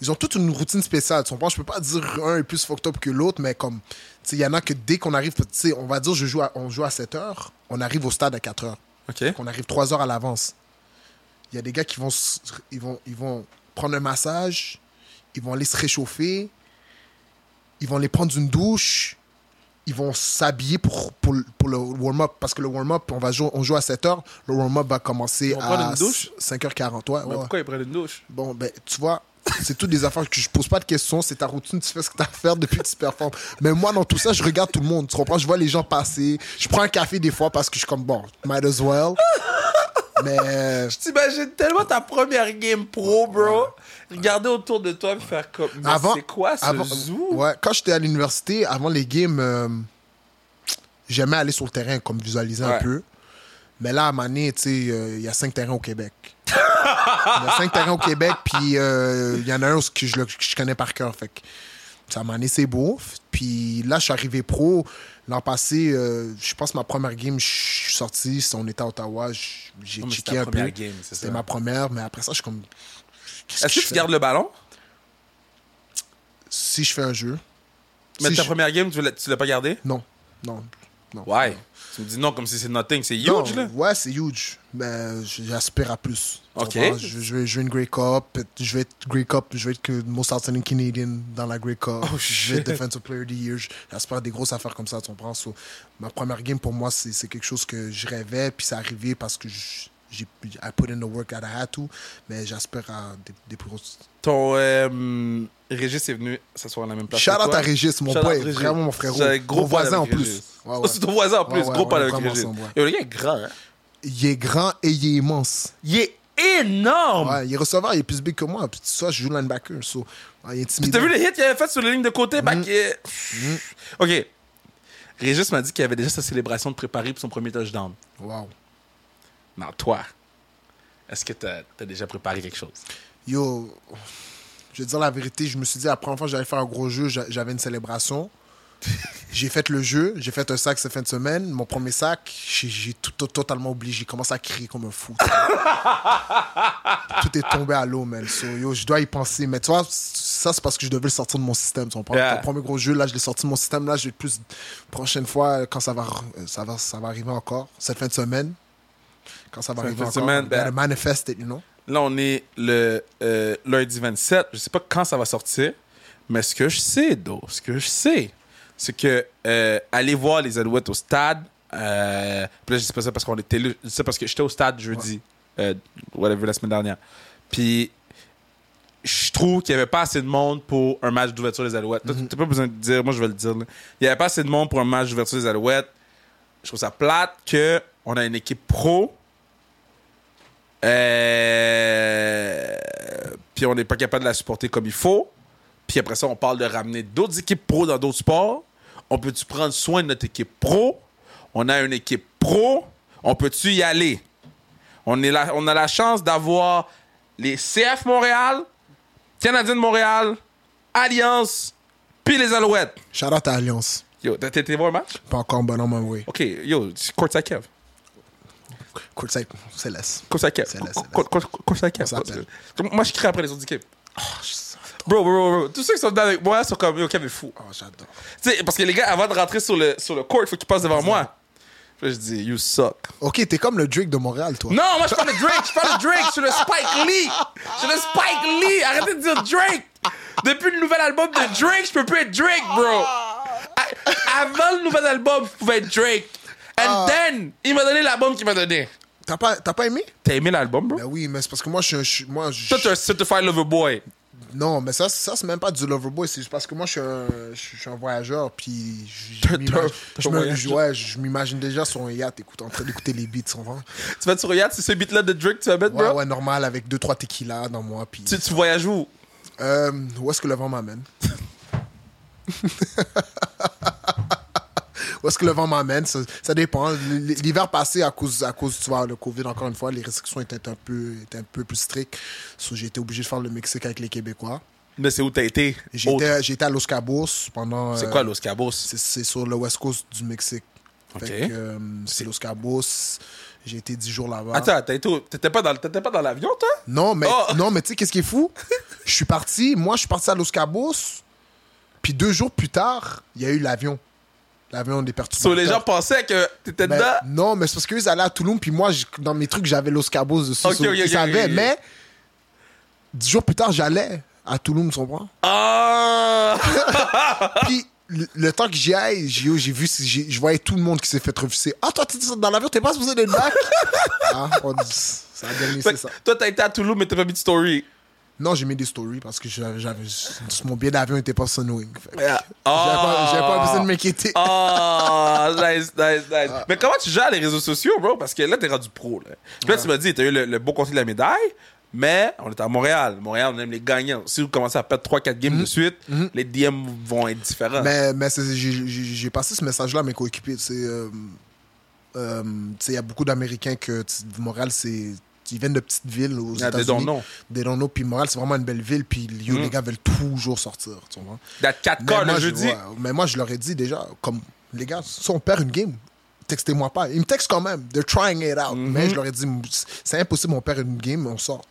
Speaker 2: Ils ont toute une routine spéciale. Tu comprends? Je peux pas dire un est plus fucked up que l'autre, mais comme, tu sais, il y en a que dès qu'on arrive, tu sais, on va dire, je joue à, on joue à 7 heures, on arrive au stade à 4 heures.
Speaker 1: OK.
Speaker 2: qu'on arrive 3 heures à l'avance. Il y a des gars qui vont, ils vont, ils vont prendre un massage, ils vont aller se réchauffer, ils vont aller prendre une douche, ils vont s'habiller pour, pour, le- pour le warm-up. Parce que le warm-up, on, va jouer, on joue à 7 heures, le warm-up va commencer à
Speaker 1: une douche?
Speaker 2: 5h40. Ouais,
Speaker 1: Mais
Speaker 2: ouais.
Speaker 1: pourquoi ils prennent une douche?
Speaker 2: Bon, ben, tu vois, c'est toutes des affaires que je pose pas de questions. C'est ta routine, tu fais ce que tu as à faire depuis que tu performes. Mais moi, dans tout ça, je regarde tout le monde. Tu comprends? Je vois les gens passer. Je prends un café des fois parce que je suis comme, bon, might as well. Mais euh,
Speaker 1: T'imagines tellement ta première game pro, bro. Regarder autour de toi et faire comme. C'est quoi ce
Speaker 2: avant-
Speaker 1: zoo?
Speaker 2: ouais, quand j'étais à l'université, avant les games, euh, j'aimais aller sur le terrain, comme visualiser
Speaker 1: Ouais.
Speaker 2: un peu. Mais là, à Mané, tu sais, euh, il y a cinq terrains au Québec. Il y a cinq terrains au Québec, puis euh, il y en a un que je, que je connais par cœur. Fait que ça m'a donné, c'est beau. Puis là, je suis arrivé pro. L'an passé, euh, je pense ma première game, je suis sorti. On était à Ottawa. J'ai checké un peu. C'était ma première, mais après ça, je suis comme.
Speaker 1: Est-ce que tu gardes le ballon?
Speaker 2: Si je fais un jeu.
Speaker 1: Mais
Speaker 2: Si
Speaker 1: ta
Speaker 2: je-
Speaker 1: première game, tu l'as, pas gardé?
Speaker 2: Non, non, non.
Speaker 1: Ouais. Tu me dis non comme si c'est nothing, c'est
Speaker 2: Non,
Speaker 1: huge, là?
Speaker 2: Ouais, c'est huge. Mais j'aspire à plus.
Speaker 1: Ok.
Speaker 2: Je, je vais jouer une Grey Cup. Je vais être Grey Cup. Je vais être que Most Outstanding Canadian dans la Grey Cup.
Speaker 1: Oh,
Speaker 2: je vais être. Defensive Player of the Year. J'espère des grosses affaires comme ça, tu comprends? So, ma première game, pour moi, c'est c'est quelque chose que je rêvais. Puis c'est arrivé parce que je- j'ai I put in the work that I had to, mais j'aspire à des, des plus grosses.
Speaker 1: Ton euh, Régis est venu s'asseoir à la même place.
Speaker 2: Shout
Speaker 1: que
Speaker 2: out
Speaker 1: toi.
Speaker 2: à Régis, mon boy,
Speaker 1: Régis.
Speaker 2: vraiment mon frérot.
Speaker 1: Gros
Speaker 2: Mon voisin en plus.
Speaker 1: Régis.
Speaker 2: Ouais, ouais.
Speaker 1: c'est ton voisin en plus,
Speaker 2: Ouais, ouais,
Speaker 1: gros
Speaker 2: est
Speaker 1: avec Régis. Yo, le gars est grand, hein.
Speaker 2: Il est grand et il est immense.
Speaker 1: Il est énorme!
Speaker 2: Ouais, il est receveur, il est plus big que moi. Puis tu sais, je joue linebacker, so, ouais, il est
Speaker 1: Puis
Speaker 2: intimidant.
Speaker 1: t'as vu le hit qu'il avait fait sur la ligne de côté?
Speaker 2: Mm.
Speaker 1: back- euh, OK. Régis m'a dit qu'il avait déjà sa célébration de préparer pour son premier touchdown.
Speaker 2: Wow.
Speaker 1: Non, toi, est-ce que t'as as déjà préparé quelque chose?
Speaker 2: Yo, je vais te dire la vérité, je me suis dit, la première fois que j'allais faire un gros jeu, j'a- j'avais une célébration. j'ai fait le jeu, j'ai fait un sac cette fin de semaine. Mon premier sac, j'ai tout, tout- totalement oublié. J'ai commencé à crier comme un fou. tout est tombé à l'eau, man. So, yo, je dois y penser. Mais tu vois, ça, c'est parce que je devais le sortir de mon système. Tu?
Speaker 1: Yeah.
Speaker 2: Mon premier gros jeu, là, je l'ai sorti de mon système. Là, je vais plus. Prochaine fois, quand ça va, re- ça va, ça va arriver encore, cette fin de semaine, quand ça va arriver encore,
Speaker 1: semaine, ben-
Speaker 2: gotta manifest it, you know?
Speaker 1: Là, on est le euh, lundi 27. Je sais pas quand ça va sortir, mais ce que je sais, Do, ce que je sais, c'est que euh, aller voir les Alouettes au stade. Euh, puis là, je dis pas ça parce qu'on était là. Je dis ça parce que j'étais au stade jeudi, euh, whatever, la semaine dernière. Puis je trouve qu'il y avait pas assez de monde pour un match d'ouverture des Alouettes. Toi, T'as pas besoin de dire, moi je vais le dire. là. Il y avait pas assez de monde pour un match d'ouverture des Alouettes. Je trouve ça plate que on a une équipe pro euh, puis on n'est pas capable de la supporter comme il faut. Puis après ça, on parle de ramener d'autres équipes pro dans d'autres sports. On peut-tu prendre soin de notre équipe pro? On a une équipe pro. On peut-tu y aller? On, est là, on a la chance d'avoir les CF Montréal, Canadiens de Montréal, Alliance, puis les Alouettes.
Speaker 2: Shout out à Alliance.
Speaker 1: Yo, t'as été voir un match?
Speaker 2: Pas encore bonhomme, oui.
Speaker 1: OK, yo, c'est Courtside Kev. Kev.
Speaker 2: C'est c'est
Speaker 1: Kev.
Speaker 2: On s'appelle.
Speaker 1: Moi, je crie après les autres équipes. Bro, bro, bro, bro. Tous ceux qui sont avec moi sont comme, Kev est fou.
Speaker 2: Oh, j'adore.
Speaker 1: Tu sais, parce que les gars, avant de rentrer sur le, sur le court, il faut qu'ils passent devant moi. Puis je dis, you suck.
Speaker 2: Ok, t'es comme le Drake de Montréal, toi.
Speaker 1: Non, moi, je parle de Drake. Je parle de Drake. Je suis le Spike Lee. Je suis le Spike Lee. Arrêtez de dire Drake. Depuis le nouvel album de Drake, je peux plus être Drake, bro. A- Avant le nouvel album, je pouvais être Drake. And then, il m'a donné l'album qu'il m'a donné.
Speaker 2: T'as pas, t'as pas aimé?
Speaker 1: T'as aimé l'album, bro?
Speaker 2: Ben oui, mais c'est parce que moi, je, je- moi, je-
Speaker 1: Toi, t'es un certified lover boy.
Speaker 2: non, mais ça, ça c'est même pas du Loverboy, c'est juste parce que moi, je suis un, je, suis un voyageur, puis je,
Speaker 1: un-
Speaker 2: m'imagine-
Speaker 1: un
Speaker 2: déjà sur un yacht, écoute, en train d'écouter les beats, comprends?
Speaker 1: Tu vas sur Yacht, c'est ce beat-là de Drake tu vas mettre,
Speaker 2: Ouais,
Speaker 1: bro?
Speaker 2: ouais, normal, avec deux, trois tequila dans moi, puis...
Speaker 1: Tu, tu voyages où?
Speaker 2: Euh, où est-ce que le vent m'amène? où est-ce que le vent m'amène? Ça, ça dépend. L'hiver passé, à cause, à cause tu vois, le COVID, encore une fois, les restrictions étaient un peu, étaient un peu plus strictes. So, j'ai été obligé de faire le Mexique avec les Québécois.
Speaker 1: Mais c'est où t'as été?
Speaker 2: J'étais j'étais à Los Cabos pendant...
Speaker 1: C'est
Speaker 2: euh,
Speaker 1: quoi, Los Cabos?
Speaker 2: C'est sur le west coast du Mexique.
Speaker 1: Ok.
Speaker 2: Fait que, euh, c'est Los Cabos. J'ai été 10 jours là-bas.
Speaker 1: Attends? T'étais pas dans, pas dans l'avion, toi?
Speaker 2: Non, mais,
Speaker 1: Oh!
Speaker 2: non, mais tu sais, qu'est-ce qui est fou? Je suis parti, moi, je suis parti à Los Cabos, puis deux jours plus tard, il y a eu l'avion. L'avion des
Speaker 1: So,
Speaker 2: perturbateurs.
Speaker 1: les gens pensaient que t'étais
Speaker 2: Ben,
Speaker 1: dedans?
Speaker 2: non, mais c'est parce qu'eux, ils allaient à Toulouse, puis moi, dans mes trucs, j'avais Los Cabos dessus.
Speaker 1: Ok,
Speaker 2: so,
Speaker 1: ok,
Speaker 2: ils
Speaker 1: ok,
Speaker 2: savaient, mais dix jours plus tard, j'allais à Toulouse, tu comprends?
Speaker 1: Ah!
Speaker 2: Puis le, temps que j'y aille, j'ai vu, je voyais tout le monde qui s'est fait refuser. Ah, toi, t'es dans l'avion, t'es pas supposé d'être back? ah, on dit- ça a donné,
Speaker 1: Fait
Speaker 2: c'est ça.
Speaker 1: Toi, t'as été à Toulouse, mais t'as pas mis de story.
Speaker 2: Non, j'ai mis des stories parce que j'avais, mon billet d'avion était pas que
Speaker 1: Yeah.
Speaker 2: J'avais pas, j'avais pas
Speaker 1: Ah.
Speaker 2: besoin de m'inquiéter.
Speaker 1: Ah, nice, nice, nice. Mais comment tu gères les réseaux sociaux, bro? Parce que là, t'es rendu pro. Là, Puis là tu m'as dit, t'as eu le, le beau côté de la médaille, mais on est à Montréal. Montréal, on aime les gagnants. Si vous commencez à perdre 3-4 games de suite, les DM vont être différents.
Speaker 2: Mais, j'ai, passé ce message-là à mes coéquipiers. tu sais, euh, euh, Il y a beaucoup d'Américains que Montréal, c'est. Ils viennent de petites villes aux
Speaker 1: Ah, they
Speaker 2: États-Unis.
Speaker 1: don't know.
Speaker 2: Puis Montréal, c'est vraiment une belle ville. Puis yo,
Speaker 1: Mm.
Speaker 2: les gars veulent toujours sortir. Tu vois.
Speaker 1: That 4
Speaker 2: Mais
Speaker 1: quarts
Speaker 2: moi,
Speaker 1: le
Speaker 2: je-
Speaker 1: jeudi.
Speaker 2: ouais, mais moi, je leur ai dit déjà, comme les gars, si on perd une game, textez-moi pas. Ils me textent quand même. They're trying it out.
Speaker 1: Mm-hmm.
Speaker 2: Mais je leur ai dit, c'est impossible, on perd une game, on sort.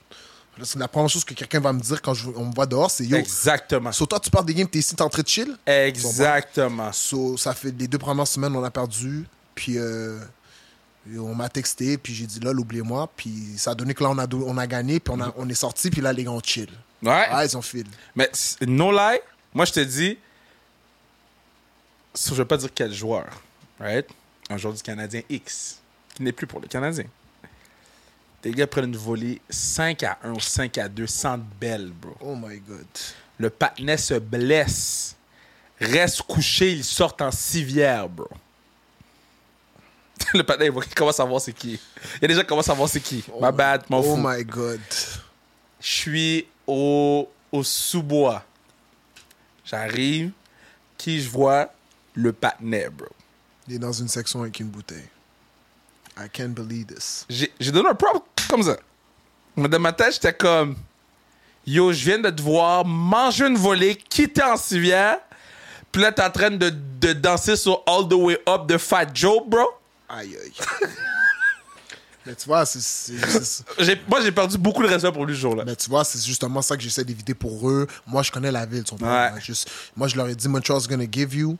Speaker 2: C'est la première chose que quelqu'un va me dire quand je- on me voit dehors, c'est yo.
Speaker 1: Exactement.
Speaker 2: So, toi, tu perds des games, t'es ici, t'es en train de chill?
Speaker 1: Exactement.
Speaker 2: So, ça fait les deux premières semaines, on a perdu. Puis euh, on m'a texté, puis j'ai dit là, oubliez-moi. Puis ça a donné que là, on a, on a gagné, puis on, a- on est sorti, puis là, les gars, on chill.
Speaker 1: Ouais.
Speaker 2: Ah, ils ont fil.
Speaker 1: Mais no lie, moi je te dis, je vais pas dire quel joueur, right? Un joueur du Canadien X, qui n'est plus pour le Canadien. Les gars prennent une volée 5 à 1 ou 5 à 2 sans belle, bro.
Speaker 2: Oh my god.
Speaker 1: Le patinet se blesse. Reste couché, il sort en civière, bro. Le patinet, il commence à voir c'est qui. Il y a des gens qui commencent à voir c'est qui. My bad, m'en
Speaker 2: Oh
Speaker 1: fous.
Speaker 2: my god.
Speaker 1: Je suis au, au sous-bois. J'arrive. Qui je vois? Le patinet, bro.
Speaker 2: Il est dans une section avec une bouteille. I can't believe this.
Speaker 1: J'ai j'ai donné un prop comme ça. Mais dans ma tête, j'étais comme... Yo, je viens de te voir manger une volée, quitter en civière. Puis là, t'es en train de, de danser sur All the Way Up de Fat Joe, bro.
Speaker 2: Aïe aïe. Mais tu vois, c'est-
Speaker 1: Moi, j'ai perdu beaucoup de respect pour lui ce jour-là.
Speaker 2: mais tu vois, c'est justement ça que j'essaie d'éviter pour eux. Moi, je connais la ville.
Speaker 1: Ouais.
Speaker 2: Moi, juste- moi, je leur ai dit, Montreal's gonna give you.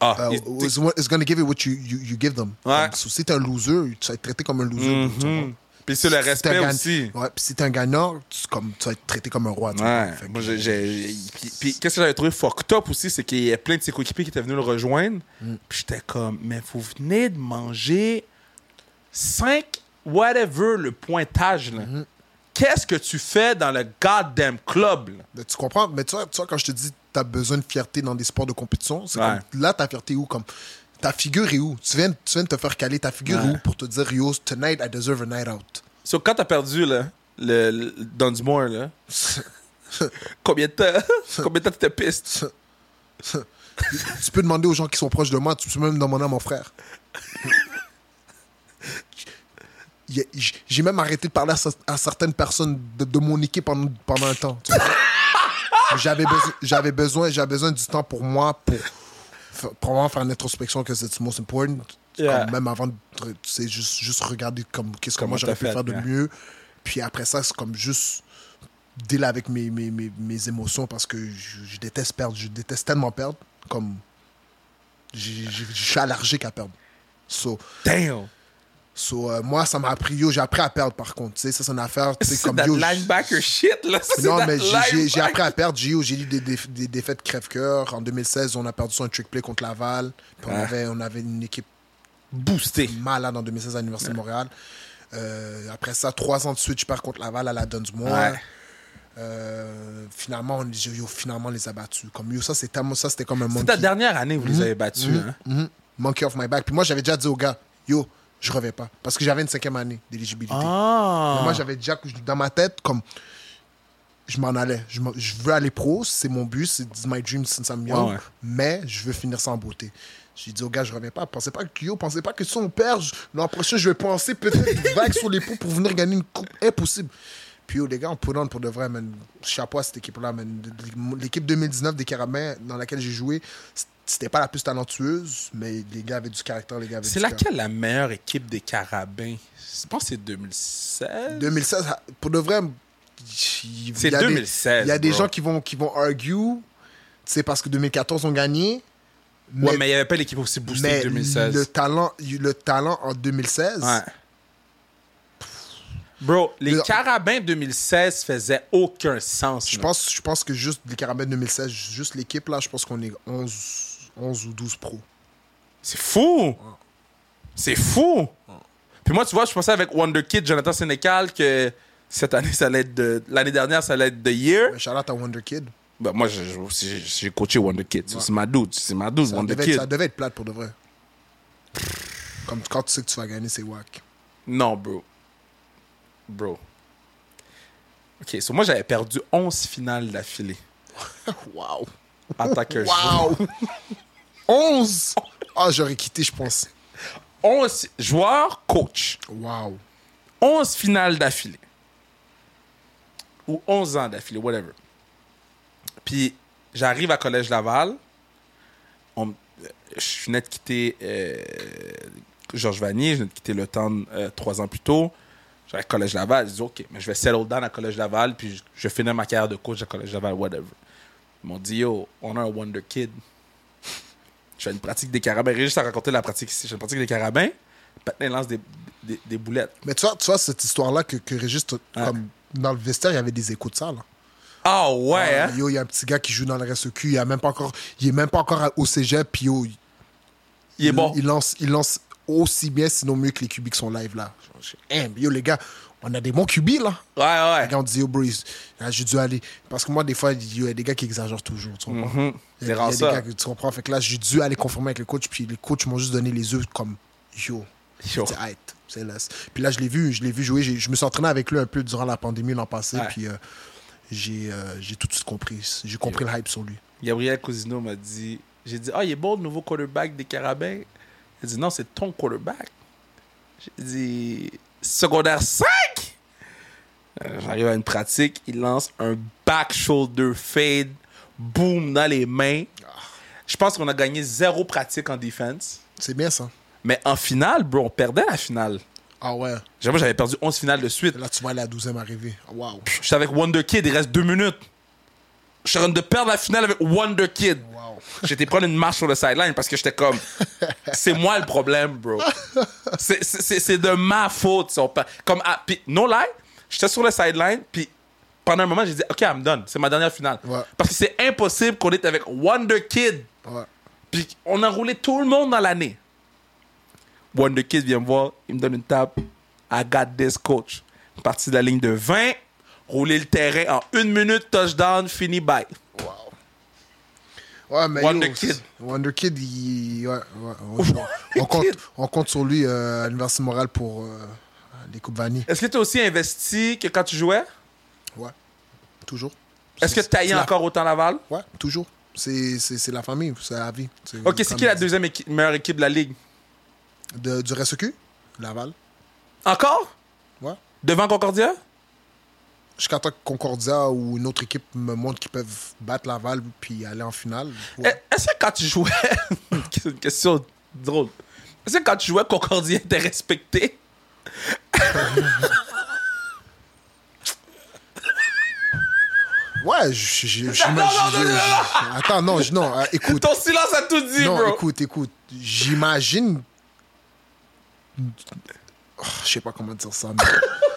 Speaker 1: Ah,
Speaker 2: uh,
Speaker 1: il-
Speaker 2: is, is gonna give you what you, you, you give them.
Speaker 1: Ouais.
Speaker 2: Donc, si t'es un loser, tu vas être traité comme un loser. tu comprends?
Speaker 1: Puis c'est le respect
Speaker 2: un
Speaker 1: aussi.
Speaker 2: Ouais, puis si t'es un gagnant, tu, comme, tu vas être traité comme un roi.
Speaker 1: Ouais.
Speaker 2: comprends? Fait que-
Speaker 1: Moi, j'ai- j'ai- Puis, puis qu'est-ce que j'avais trouvé fucked up aussi, c'est qu'il y a plein de ses coéquipiers qui étaient venus le rejoindre.
Speaker 2: Mm.
Speaker 1: Puis j'étais comme, mais vous venez de manger 5, whatever le pointage, là.
Speaker 2: Mm-hmm.
Speaker 1: Qu'est-ce que tu fais dans le goddamn club, là?
Speaker 2: Mais tu comprends? Mais tu vois, tu vois, quand je te dis t'as besoin de fierté dans des sports de compétition, c'est
Speaker 1: Ouais.
Speaker 2: comme, là, ta fierté où? Comme, ta figure est où? Tu viens, tu viens de te faire caler ta figure est où pour te dire, yo, tonight, I deserve a night out?
Speaker 1: So, quand t'as perdu, là, le, le Dunsmore, là, combien de temps, combien de temps t'étais piste?
Speaker 2: tu peux demander aux gens qui sont proches de moi, tu peux même demander à mon frère. J'ai même arrêté de parler à, cer- à certaines personnes de, de mon équipe pendant, pendant un temps. J'avais besoin, j'avais besoin, j'avais besoin du temps pour moi pour, vraiment faire une introspection que c'est most important?
Speaker 1: Yeah.
Speaker 2: Comme même avant de tu sais, juste, juste regarder comme qu'est-ce que moi j'aurais pu
Speaker 1: fait,
Speaker 2: faire de
Speaker 1: yeah.
Speaker 2: mieux. Puis après ça, c'est comme juste deal avec mes, mes, mes, mes émotions parce que je, je déteste perdre. Je déteste tellement perdre. Comme. Je suis allergique à perdre. So,
Speaker 1: Damn!
Speaker 2: So, euh, moi, ça m'a appris. Yo, j'ai appris à perdre par contre. Tu sais, ça, c'est une affaire. tu sais,
Speaker 1: C'est
Speaker 2: comme
Speaker 1: that
Speaker 2: yo,
Speaker 1: linebacker shit, là.
Speaker 2: Non, mais j'ai- appris à perdre. J'ai eu, j'ai eu des, des, des défaites crève-cœur. En 2016, on a perdu sur un trick play contre Laval. Puis on,
Speaker 1: Ah.
Speaker 2: avait, on avait une équipe
Speaker 1: Boosté.
Speaker 2: malade en 2016 à l'Université de Montréal. Euh, après ça, trois ans de suite, je perds contre Laval à la Dunsmore.
Speaker 1: Ouais.
Speaker 2: Euh, finalement, on, yo, finalement, on les a battus. Comme, yo, ça, c'était comme un monkey.
Speaker 1: ta dernière année vous les avez battus, hein?
Speaker 2: Mhm. Monkey off my back. Puis moi, j'avais déjà dit au gars, yo, je reviens pas. Parce que j'avais une cinquième année d'éligibilité.
Speaker 1: Ah!
Speaker 2: Moi, j'avais déjà, dans ma tête, comme, je m'en allais. Je, veux aller pro, c'est mon but, c'est my dream since I'm young.
Speaker 1: Ouais, ouais.
Speaker 2: Mais je veux finir en beauté. J'ai dit au gars, je reviens pas. Pensez pas que yo, pensez pas que si on perd, l'an prochain, je vais penser peut-être vague sur l'épaule pour venir gagner une coupe. Impossible. Puis yo, les gars, on put on pour de vrai, man. Chapeau à cette équipe-là, man. L'équipe 2019 des Carabins dans laquelle j'ai joué, c'était pas la plus talentueuse, mais les gars avaient du caractère, les gars avaient
Speaker 1: C'est laquelle la meilleure équipe des Carabins? Je pense que c'est 2016.
Speaker 2: 2016, pour de vrai,
Speaker 1: C'est
Speaker 2: y a des-
Speaker 1: 2016,
Speaker 2: Il y a des
Speaker 1: bro.
Speaker 2: gens qui vont, qui vont argue, c'est parce que 2014 ont gagné.
Speaker 1: Ouais, mais il n'y avait pas l'équipe aussi boostée
Speaker 2: mais
Speaker 1: que 2016.
Speaker 2: le talent, le talent en 2016,
Speaker 1: Ouais. Bro, les
Speaker 2: Le-
Speaker 1: Carabins 2016 faisaient aucun sens.
Speaker 2: je pense, je pense que juste les Carabins 2016, juste l'équipe là, je pense qu'on est 11, 11 ou 12 pros.
Speaker 1: C'est fou! C'est fou! Puis moi, tu vois, je pensais avec Wonder Kid, Jonathan Sénécal, que cette année, ça allait être de... L'année dernière, ça allait être The Year.
Speaker 2: Mais shout out à Wonder Kid.
Speaker 1: Ben, moi, j'ai- coaché Wonder Kid. C'est ma dude. C'est ma dude,
Speaker 2: Ça
Speaker 1: Wonder
Speaker 2: devait,
Speaker 1: Kid.
Speaker 2: ça devait être plate pour de vrai. Comme quand tu sais que tu vas gagner, c'est wack.
Speaker 1: Non, bro. Bro. OK, so moi, j'avais perdu 11 finales d'affilée
Speaker 2: Waouh!
Speaker 1: En tant que joueur.
Speaker 2: Waouh! 11! Ah, j'aurais quitté, je pense.
Speaker 1: 11 joueurs, coach.
Speaker 2: Waouh!
Speaker 1: 11 finales d'affilée. Ou 11 ans d'affilée, whatever. Puis j'arrive à Collège Laval. On je venais de quitter euh, Georges Vanier, je venais de quitter le temps euh, trois ans plus tôt. J'arrive à Collège Laval, je dis OK, mais je vais settle down à Collège Laval, puis je, je finir ma carrière de coach à Collège Laval, whatever. Ils m'ont dit Yo, on a un Wonder Kid. Je fais une pratique des carabins. Régis a raconté la pratique ici. Je fais une pratique des carabins. Patin lance des, des, des boulettes.
Speaker 2: Mais tu vois, tu vois cette histoire-là que, que Régis, comme dans le vestiaire, il y avait des échos de ça. Là.
Speaker 1: Ah ouais,
Speaker 2: Ah,
Speaker 1: hein?
Speaker 2: Yo, il y a un petit gars qui joue dans le RSEQ, il, a même pas encore, il est même pas encore au cégep, puis yo, il,
Speaker 1: Il est bon.
Speaker 2: il lance, il lance aussi bien, sinon mieux que les qui sont live là. Je- yo, les gars, on a des bons QB là.
Speaker 1: Ouais, ouais.
Speaker 2: Les gars, on dit, yo, Breeze, là, j'ai dû aller. Parce que moi, des fois, il y a des gars qui exagèrent toujours. Tu comprends?
Speaker 1: Mhm.
Speaker 2: Il y a, il y
Speaker 1: rare
Speaker 2: a des gars que tu comprends? Fait que là, j'ai dû aller confirmer avec le coach, puis les coachs m'ont juste donné les œufs comme, yo,
Speaker 1: Yo.
Speaker 2: c'est hype, c'est laisse. Puis là, je l'ai vu, je l'ai vu jouer. Je me suis entraîné avec lui un peu durant la pandémie l'an passé,
Speaker 1: Ouais.
Speaker 2: puis euh, j'ai euh, tout de suite compris. J'ai compris le hype sur lui.
Speaker 1: Gabriel Cousineau m'a dit J'ai dit, ah, il est bon le nouveau quarterback des Carabins. Il a dit, non, c'est ton quarterback. J'ai dit, secondaire 5 Euh, J'arrive à une pratique, il lance un back shoulder fade, boom, dans les mains. Je pense qu'on a gagné zéro pratique en défense.
Speaker 2: C'est bien ça.
Speaker 1: Mais en finale, bro, on perdait la finale.
Speaker 2: Ah ouais.
Speaker 1: J'avoue, j'avais perdu 11 finales de suite.
Speaker 2: Là, tu vois la 12e arriver. Waouh.
Speaker 1: J'étais avec Wonder Kid, il reste deux minutes. Je suis en train de perdre la finale avec Wonder Kid.
Speaker 2: Wow.
Speaker 1: J'étais prendre une marche sur le sideline parce que j'étais comme. C'est moi le problème, bro. C'est- de ma faute. si on. Comme, ah, no lie, j'étais sur le sideline, puis pendant un moment, j'ai dit, OK, I'm done. C'est ma dernière finale.
Speaker 2: Ouais.
Speaker 1: Parce que c'est impossible qu'on est avec Wonder Kid.
Speaker 2: Ouais.
Speaker 1: Puis on a roulé tout le monde dans l'année. Wonder Kid vient me voir, il me donne une tape. I got this coach. Parti de la ligne de 20, rouler le terrain en une minute, touchdown, fini, bye.
Speaker 2: Ouais, mais
Speaker 1: Wonder
Speaker 2: yo,
Speaker 1: Kid.
Speaker 2: Wonder Kid, il... ouais, ouais, on, compte, on compte sur lui euh, à l'Université Montréal pour euh, les Coupes Vanille.
Speaker 1: Est-ce que tu as aussi investi que quand tu jouais?
Speaker 2: Ouais. Toujours.
Speaker 1: Est-ce que tu
Speaker 2: la-
Speaker 1: encore autant Laval?
Speaker 2: Ouais, toujours. C'est la famille, c'est la vie.
Speaker 1: Ok, c'est qui la deuxième équipe- meilleure équipe de la ligue?
Speaker 2: De, du RSEQ Laval.
Speaker 1: Encore?
Speaker 2: Ouais.
Speaker 1: Devant Concordia?
Speaker 2: Jusqu'à temps que Concordia ou une autre équipe me montre qu'ils peuvent battre Laval puis aller en finale.
Speaker 1: Eh,
Speaker 2: Ouais.
Speaker 1: Est-ce que quand tu jouais. c'est une question drôle. Est-ce que quand tu jouais, Concordia était respecté?
Speaker 2: Ouais, j'imagine. Attends, non, non, euh, écoute.
Speaker 1: Ton silence a tout dit,
Speaker 2: Non,
Speaker 1: bro.
Speaker 2: écoute, écoute. J'imagine. Oh, je sais pas comment dire ça. mais-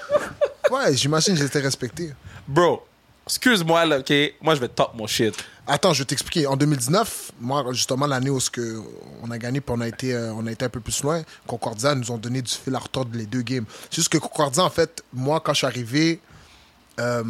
Speaker 2: ouais, j'imagine que j'étais respecté.
Speaker 1: Bro, excuse-moi, là, OK? Moi, je vais top mon shit.
Speaker 2: Attends, je vais t'expliquer. En 2019, moi, justement, l'année où ce que on a gagné puis on a, été, euh, on a été un peu plus loin, Concordia nous ont donné du fil à retordre les deux games. C'est juste que Concordia, en fait, moi, quand je suis arrivé, euh,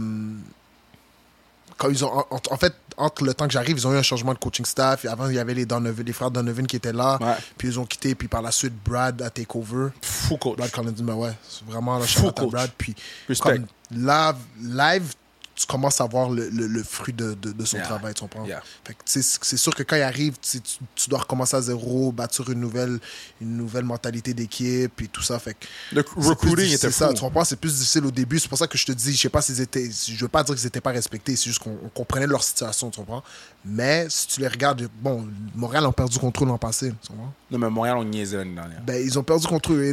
Speaker 2: quand ils ont, en fait, entre le temps que j'arrive, ils ont eu un changement de coaching staff. Avant, il y avait les, Donovan, les frères Donovan qui étaient là.
Speaker 1: Ouais.
Speaker 2: Puis ils ont quitté. Puis par la suite, Brad a take over.
Speaker 1: Fou coach.
Speaker 2: Brad Collins, mais ouais, c'est vraiment là,
Speaker 1: Fou coach.
Speaker 2: Brad. Puis
Speaker 1: Respect.
Speaker 2: comme là, live, tu commences à voir le, le- le fruit de, de, de son
Speaker 1: Yeah.
Speaker 2: travail, tu comprends?
Speaker 1: Yeah.
Speaker 2: C'est sûr que quand il arrive, tu, dois recommencer à zéro, bâtir une nouvelle, une nouvelle mentalité d'équipe et tout ça. Fait que
Speaker 1: Le recruiting était
Speaker 2: ça, tu comprends? C'est plus difficile au début. C'est pour ça que je te dis, je sais pas s'ils étaient. Je veux pas dire qu'ils étaient pas respectés, c'est juste qu'on on comprenait leur situation, tu comprends? Mais si tu les regardes, bon, Montréal ont perdu contre eux l'an passé, tu comprends?
Speaker 1: Non, mais Montréal, on niaisait l'année dernière.
Speaker 2: Ben, ils ont perdu contre eux.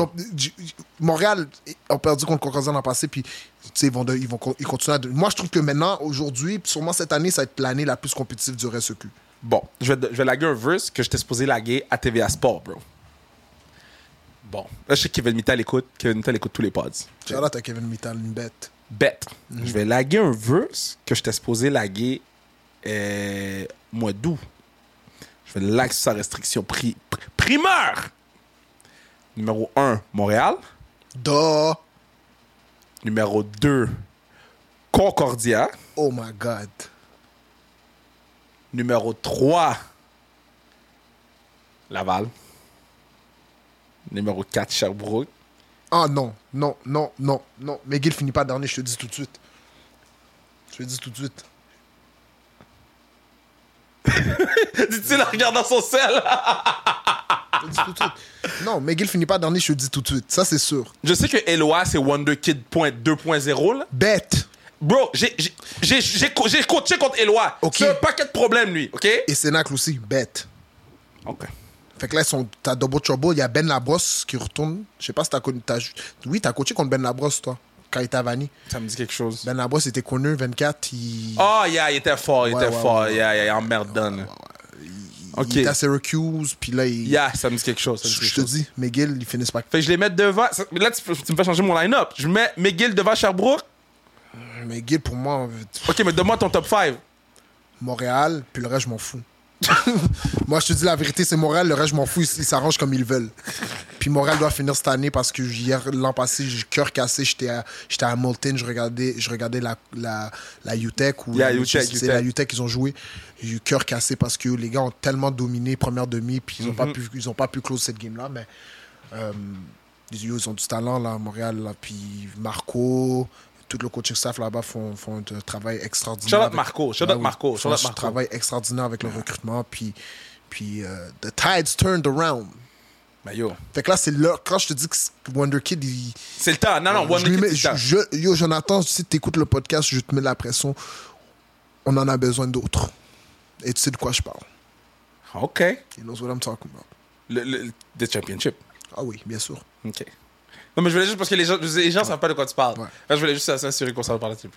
Speaker 2: Ont, Montréal ont perdu contre Concordia l'an passé, puis ils vont, de- ils vont ils continuent à de- Moi, je trouve que maintenant, aujourd'hui, sûrement cette année, ça va être l'année la plus compétitive du RSEQ.
Speaker 1: Bon, je vais, je vais laguer un verse que j'étais supposé laguer à TVA Sport, bro. Bon, là, je sais que Kevin Mittal écoute. Kevin Mittal écoute tous les pods.
Speaker 2: Shout out à Kevin Mittal, une bête.
Speaker 1: Bête. Je vais laguer un verse que j'étais supposé laguer euh, mois d'août. Je vais laguer sa restriction pri- pri- primeur. Numéro 1, Montréal.
Speaker 2: Da!
Speaker 1: Numéro 2, Concordia.
Speaker 2: Oh my God.
Speaker 1: Numéro 3, Laval. Numéro 4, Sherbrooke.
Speaker 2: Ah non, non, non, non, non. McGill finit pas dernier, je te dis tout de suite. Je te dis tout de suite.
Speaker 1: Dit-il en regardant son sel?
Speaker 2: Je dis tout de suite. Non, McGill finit pas dernier, je te dis tout de suite. Ça, c'est sûr.
Speaker 1: Je sais que Eloi, c'est Wonder Kid point 2.0. là.
Speaker 2: Bête!
Speaker 1: Bro, j'ai j'ai- j'ai- j'ai co- j'ai coaché contre Eloi.
Speaker 2: Ok.
Speaker 1: C'est un paquet de problèmes, lui. OK?
Speaker 2: Et Sénac aussi, bête.
Speaker 1: OK.
Speaker 2: Fait que là, ils sont- t'as double trouble. Il y a Ben Labrosse qui retourne. Je sais pas si t'as connu. t'as- Oui, t'as coaché contre Ben Labrosse, toi, quand il était à.
Speaker 1: Ça me dit quelque chose.
Speaker 2: Ben Labrosse était connu, 24. Il,
Speaker 1: Oh, yeah, il était fort, il
Speaker 2: Ouais,
Speaker 1: était
Speaker 2: ouais,
Speaker 1: fort.
Speaker 2: ouais, ouais.
Speaker 1: Yeah, yeah, il emmerdant. Là. OK.
Speaker 2: il était à Syracuse. Puis là, il...
Speaker 1: Yeah, ça me dit quelque chose. ça me dit
Speaker 2: je te dis, McGill, ils finissent pas.
Speaker 1: Fait que je les mets devant. Là, tu, tu me fais changer mon line-up. Je mets McGill devant Sherbrooke.
Speaker 2: McGill, pour moi,
Speaker 1: OK, mais donne-moi ton top 5.
Speaker 2: Montréal, puis le reste, je m'en fous. Moi, je te dis la vérité, c'est Montréal. Le reste, je m'en fous. Ils s'arrangent comme ils veulent. Puis Montréal doit finir cette année parce que hier, l'an passé, j'ai le cœur cassé. J'étais à, j'étais à Molten. Je regardais, je regardais la, la, la UTEC. Ou
Speaker 1: Yeah,
Speaker 2: la-
Speaker 1: UTEC,
Speaker 2: c'est la
Speaker 1: UTEC.
Speaker 2: UTEC qu'ils ont joué. J'ai eu le cœur cassé parce que les gars ont tellement dominé première demi. Puis ils n'ont
Speaker 1: Mhm.
Speaker 2: pas, pu, ils ont pas pu close cette game-là. Mais euh, ils ils ont du talent, là, à Montréal. Là. Puis Marco. Tout le coaching staff là-bas font, font un travail extraordinaire.
Speaker 1: Shout out
Speaker 2: avec-
Speaker 1: Marco, shout out
Speaker 2: Ah oui,
Speaker 1: Marco, shout out
Speaker 2: font un
Speaker 1: Marco.
Speaker 2: travail extraordinaire avec le recrutement. Puis, puis euh, the tides turned around.
Speaker 1: Ben yo.
Speaker 2: Fait que là, c'est l'heure. Quand je te dis que Wonder Kid, il.
Speaker 1: C'est le temps. Non, non,
Speaker 2: lui
Speaker 1: Kid, c'est le
Speaker 2: je- je- yo, Jonathan, si tu écoutes le podcast, je te mets la pression. On en a besoin d'autres. Et tu sais de quoi je parle.
Speaker 1: OK.
Speaker 2: He knows what I'm talking about.
Speaker 1: Le, le, the championship.
Speaker 2: Ah oui, bien sûr.
Speaker 1: OK. Non, mais je voulais juste parce que les gens les gens savent pas de quoi tu parles.
Speaker 2: Ouais.
Speaker 1: Là, je voulais juste s'assurer qu'on s'en parle de.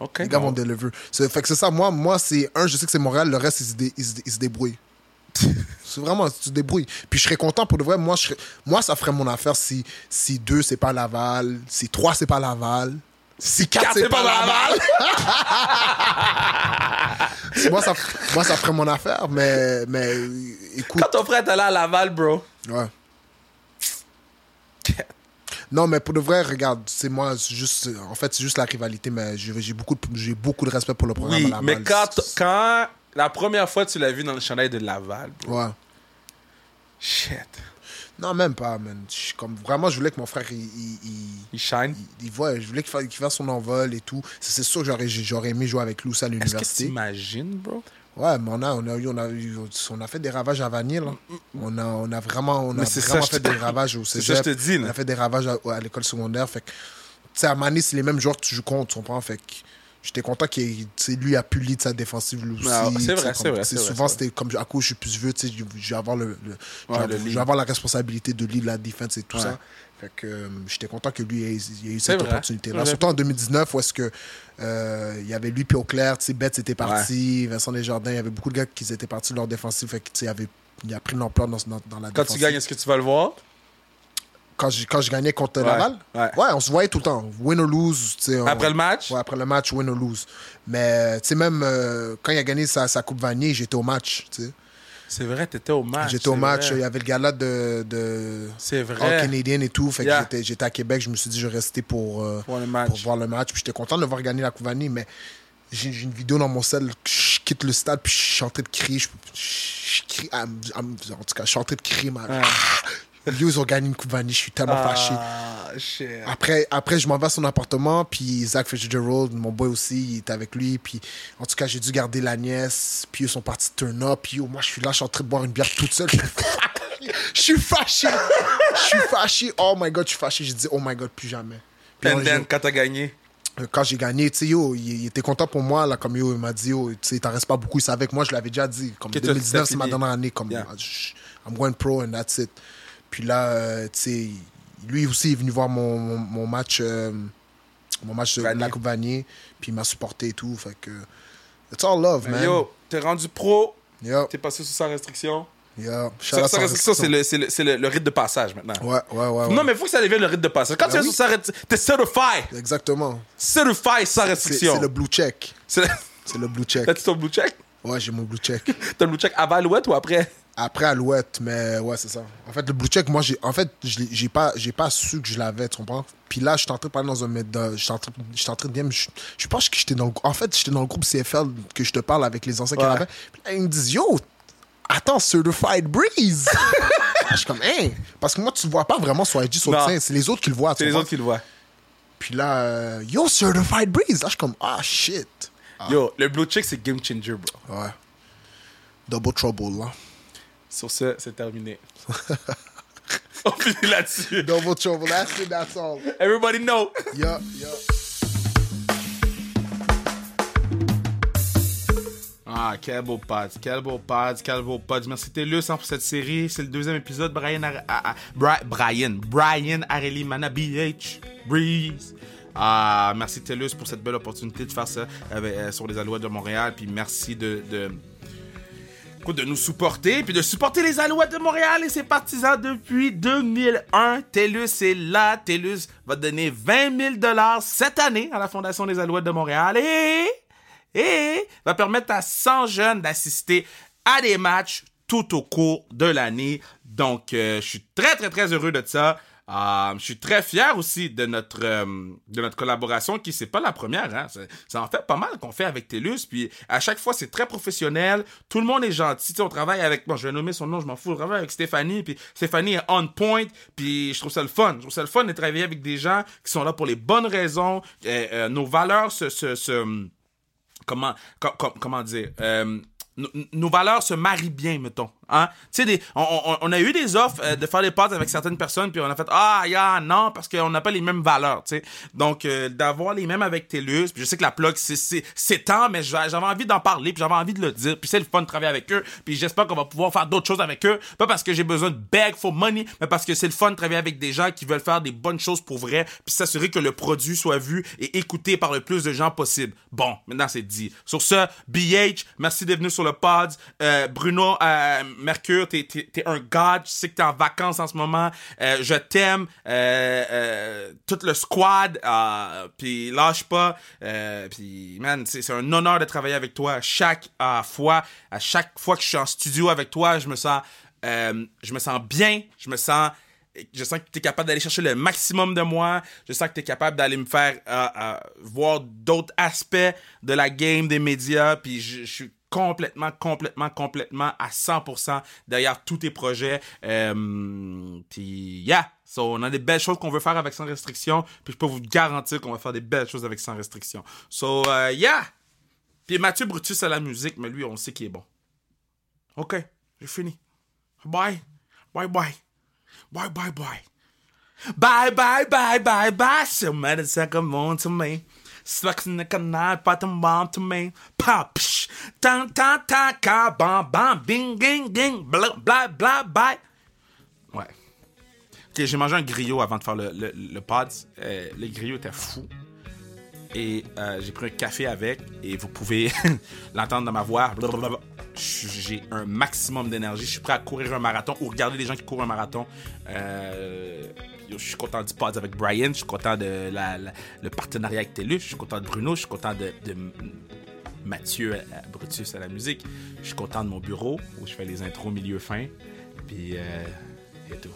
Speaker 1: OK.
Speaker 2: Les gars vont deliver. Fait que c'est ça. Moi, moi c'est un, je sais que c'est Montréal. Le reste, ils se, dé- ils se, ils se débrouillent. c'est vraiment, tu te débrouilles. Puis je serais content pour de vrai. Moi, je serais- moi ça ferait mon affaire si, si deux, c'est pas Laval. Si trois, c'est pas Laval. Si quatre,
Speaker 1: Quatre,
Speaker 2: c'est pas Laval. moi, ça, moi, ça ferait mon affaire. Mais, mais écoute.
Speaker 1: Quand ton frère est allé à Laval, bro.
Speaker 2: Ouais. Non, mais pour de vrai, regarde, c'est moi, juste, en fait, c'est juste la rivalité, mais j'ai beaucoup, de- beaucoup de respect pour le programme
Speaker 1: Oui,
Speaker 2: à Laval.
Speaker 1: mais quand, quand la première fois tu l'as vu dans le chandail de Laval, bro.
Speaker 2: Ouais.
Speaker 1: Shit.
Speaker 2: Non, même pas, man. Comme, vraiment, je voulais que mon frère, il, il, il,
Speaker 1: Il shine?
Speaker 2: il- il voit, je voulais qu'il fasse, son envol et tout. C'est sûr que j'aurais, aimé jouer avec lui aussi à
Speaker 1: Est-ce que
Speaker 2: l'université.
Speaker 1: t'imagines, bro?
Speaker 2: Ouais, mais on a, on, a eu, on, a eu- on a fait des ravages à Vanier, là. On a, on a vraiment, on a
Speaker 1: c'est
Speaker 2: vraiment fait
Speaker 1: te-
Speaker 2: des ravages au
Speaker 1: C'est
Speaker 2: cégep.
Speaker 1: ça, je te dis,
Speaker 2: On a fait des ravages à, à l'école secondaire. Fait que, tu sais, à Mané, c'est les mêmes joueurs que tu joues contre, tu comprends? Fait que j'étais content sais, lui a pu lead sa défensive lui aussi.
Speaker 1: Ah, c'est vrai,
Speaker 2: comme-
Speaker 1: c'est vrai, c'est vrai,
Speaker 2: Souvent, c'était comme à cause je suis plus vieux, tu sais, je je vais avoir, le, le-
Speaker 1: Ouais,
Speaker 2: je vais avoir la responsabilité de lead la défense et tout
Speaker 1: Ouais.
Speaker 2: ça. Fait que euh, j'étais content que lui ait, ait eu cette opportunité-là.
Speaker 1: Ouais.
Speaker 2: Surtout en 2019, où est-ce que euh, il y avait lui puis Auclair, Betts était parti, Vincent Desjardins, il y avait beaucoup de gars qui étaient partis de leur défensive. Fait que, il, avait, il a pris de l'ampleur dans, dans, dans la
Speaker 1: Quand tu gagnes, est-ce que tu vas le voir?
Speaker 2: Quand je, quand je gagnais contre
Speaker 1: Ouais,
Speaker 2: Laval,
Speaker 1: ouais.
Speaker 2: on se voyait tout le temps. Win or lose. on-
Speaker 1: Après le match?
Speaker 2: Ouais, après le match, win or lose. Mais, tu sais, même euh, quand il a gagné sa, sa Coupe Vanier, j'étais au match. tu sais.
Speaker 1: C'est vrai, t'étais au match.
Speaker 2: J'étais au match.
Speaker 1: vrai.
Speaker 2: Il y avait le gala de, de
Speaker 1: C'est
Speaker 2: All
Speaker 1: vrai.
Speaker 2: Canadian et tout. Fait que j'étais- j'étais à Québec. Je me suis dit, je vais rester pour, euh,
Speaker 1: Pour le match.
Speaker 2: pour voir le match. Puis j'étais content de voir gagner la Coupe Vanier. Mais j'ai une vidéo dans mon sel. Je quitte le stade. Puis je suis en train de crier. Je, je crie. I'm- I'm- en tout cas, je suis en train de crier. Man.
Speaker 1: Ouais.
Speaker 2: Ah! Yo, ils ont gagné une Coupe Vanier. Je suis tellement fâché.
Speaker 1: Ah, shit.
Speaker 2: Après, après, je m'en vais à son appartement, puis Zach Fitzgerald, mon boy aussi, il est avec lui. Puis, en tout cas, j'ai dû garder la nièce. Puis, ils sont partis turn up. Puis, yo, moi, je suis là, je suis en train de boire une bière toute seule. Je suis fâché. Je suis fâché. Oh my god, je suis fâché. J'ai dit, oh my god, plus jamais. Puis,
Speaker 1: And then, quand t'as gagné.
Speaker 2: euh, quand j'ai gagné, tu sais, yo, il, il était content pour moi, là, comme yo, il m'a dit, yo, tu sais, t'en reste pas beaucoup, il savait que moi, je l'avais déjà dit, comme
Speaker 1: Que t'as-
Speaker 2: 2019,
Speaker 1: t'as
Speaker 2: c'est ma dernière année, comme,
Speaker 1: Yeah.
Speaker 2: I'm going pro and that's it. Puis là, euh, tu sais, lui aussi il est venu voir mon, mon, mon match, euh, mon match de
Speaker 1: Vanier.
Speaker 2: la Coupe Vanier, puis il m'a supporté et tout, fait que, it's all love, man.
Speaker 1: Yo, t'es rendu pro,
Speaker 2: Yo,
Speaker 1: t'es passé sous sans restriction. Sans,
Speaker 2: out
Speaker 1: sans restriction, c'est le, le, le, le rite de passage maintenant.
Speaker 2: Ouais, ouais, ouais. ouais.
Speaker 1: Non, mais faut que ça devienne le rite de passage. Quand
Speaker 2: Ben
Speaker 1: tu es
Speaker 2: oui.
Speaker 1: restriction, t'es certified.
Speaker 2: Exactement.
Speaker 1: Certified sans restriction.
Speaker 2: c'est le blue check.
Speaker 1: C'est
Speaker 2: le blue check.
Speaker 1: T'as-tu ton blue check?
Speaker 2: Ouais, j'ai mon blue check.
Speaker 1: T'as le blue check avant Alouette ou après?
Speaker 2: Après Alouette, mais ouais, c'est ça. En fait, le blue check, moi, j'ai, en fait, j'ai pas, j'ai pas su que je l'avais, tu comprends? Puis là, je suis en train de parler dans un je suis en train, je je, pense que j'étais dans le, en fait, j'étais dans le groupe CFL que je te parle avec les anciens
Speaker 1: Ouais.
Speaker 2: Canadiens. Puis là, ils me disent, yo, attends, Certified Breeze! je suis comme, hein? Parce que moi, tu le vois pas vraiment sur IG, sur le c'est les autres qui le voient,
Speaker 1: C'est les autres qui le voient.
Speaker 2: Puis là, euh, yo, Certified Breeze! Là, je suis comme, ah, shit!
Speaker 1: Yo, le blue check, c'est game changer, bro.
Speaker 2: Ouais. Double trouble, là.
Speaker 1: Sur ce, c'est terminé. On finit là-dessus.
Speaker 2: Double trouble, that's it, that's all.
Speaker 1: Everybody know.
Speaker 2: Yeah, yeah.
Speaker 1: Ah, quel beau pod, quel beau pod, quel beau pod. Merci Télus pour cette série. C'est le deuxième épisode. Brian, Ar- ah, ah, Bri- Brian, Brian Areli Mana BH Breeze. Ah, merci Télus pour cette belle opportunité de faire ça avec, euh, sur les Alouettes de Montréal. Puis merci de, de nous supporter, puis de supporter les Alouettes de Montréal et ses partisans depuis 2001. TELUS est là. TELUS va donner 20 000 cette année à la Fondation des Alouettes de Montréal et, et va permettre à 100 jeunes d'assister à des matchs tout au cours de l'année. Donc, euh, je suis très, très, très heureux de ça. Euh, je suis très fier aussi de notre euh, de notre collaboration qui c'est pas la première hein. ça, en fait pas mal qu'on fait avec TELUS puis à chaque fois c'est très professionnel. Tout le monde est gentil. On travaille avec bon je vais nommer son nom je m'en fous. On travaille avec Stéphanie puis Stéphanie est on point puis je trouve ça le fun. Je trouve ça le fun de travailler avec des gens qui sont là pour les bonnes raisons. Nos valeurs se, se, comment comment dire nos valeurs se marient bien, mettons. Hein? On, a eu des offres euh, de faire des pâtes avec certaines personnes, puis on a fait Ah, ya, non, parce qu'on n'a pas les mêmes valeurs. Donc, euh, d'avoir les mêmes avec TELUS, puis je sais que la plug, c'est temps, mais j'avais envie d'en parler, puis j'avais envie de le dire, puis c'est le fun de travailler avec eux, puis j'espère qu'on va pouvoir faire d'autres choses avec eux. Pas parce que j'ai besoin de beg for money, mais parce que c'est le fun de travailler avec des gens qui veulent faire des bonnes choses pour vrai, puis s'assurer que le produit soit vu et écouté par le plus de gens possible. Bon, maintenant c'est dit. Sur ce, BH, merci d'être venu sur le pod. Euh, Bruno, Mercure, t'es, es, un god, je sais que t'es en vacances en ce moment, euh, je t'aime, euh, euh, tout le squad, puis lâche pas, puis man, c'est, un honneur de travailler avec toi chaque fois, à chaque fois que je suis en studio avec toi, je me sens, je me sens bien, je me sens je sens que tu es capable d'aller chercher le maximum de moi. Je sens que tu es capable d'aller me faire voir d'autres aspects de la game, des médias. Puis je suis complètement, complètement, complètement à 100% derrière tous tes projets. Euh, puis, yeah! So, on a des belles choses qu'on veut faire avec Sans Restriction. Puis, je peux vous garantir qu'on va faire des belles choses avec Sans Restriction. So, uh, yeah! Puis, Mathieu Brutus à la musique, mais lui, on sait qu'il est bon. OK, j'ai fini. Bye. Bye, bye. Bye, bye, bye. Bye, bye, bye, bye, bye. So mad it's like a to me. Sluxing the canal, bottom bomb to me. Pop, psh, tan, tan, tan, ka, bam, bam, bing, ging, ging, bla, bla, bla, bye. Ouais. Ok, j'ai mangé un griot avant de faire le, le, le pod. Euh, le griot était fou. Et euh, j'ai pris un café avec. Et vous pouvez l'entendre dans ma voix. J'ai un maximum d'énergie. Je suis prêt à courir un marathon ou regarder les gens qui courent un marathon. Euh, je suis content du pod avec Brian, je suis content de le partenariat avec Telus, je suis content de Bruno, je suis content de, Mathieu à, Brutus à la musique, je suis content de mon bureau où je fais les intros milieu fin, puis euh, et tout.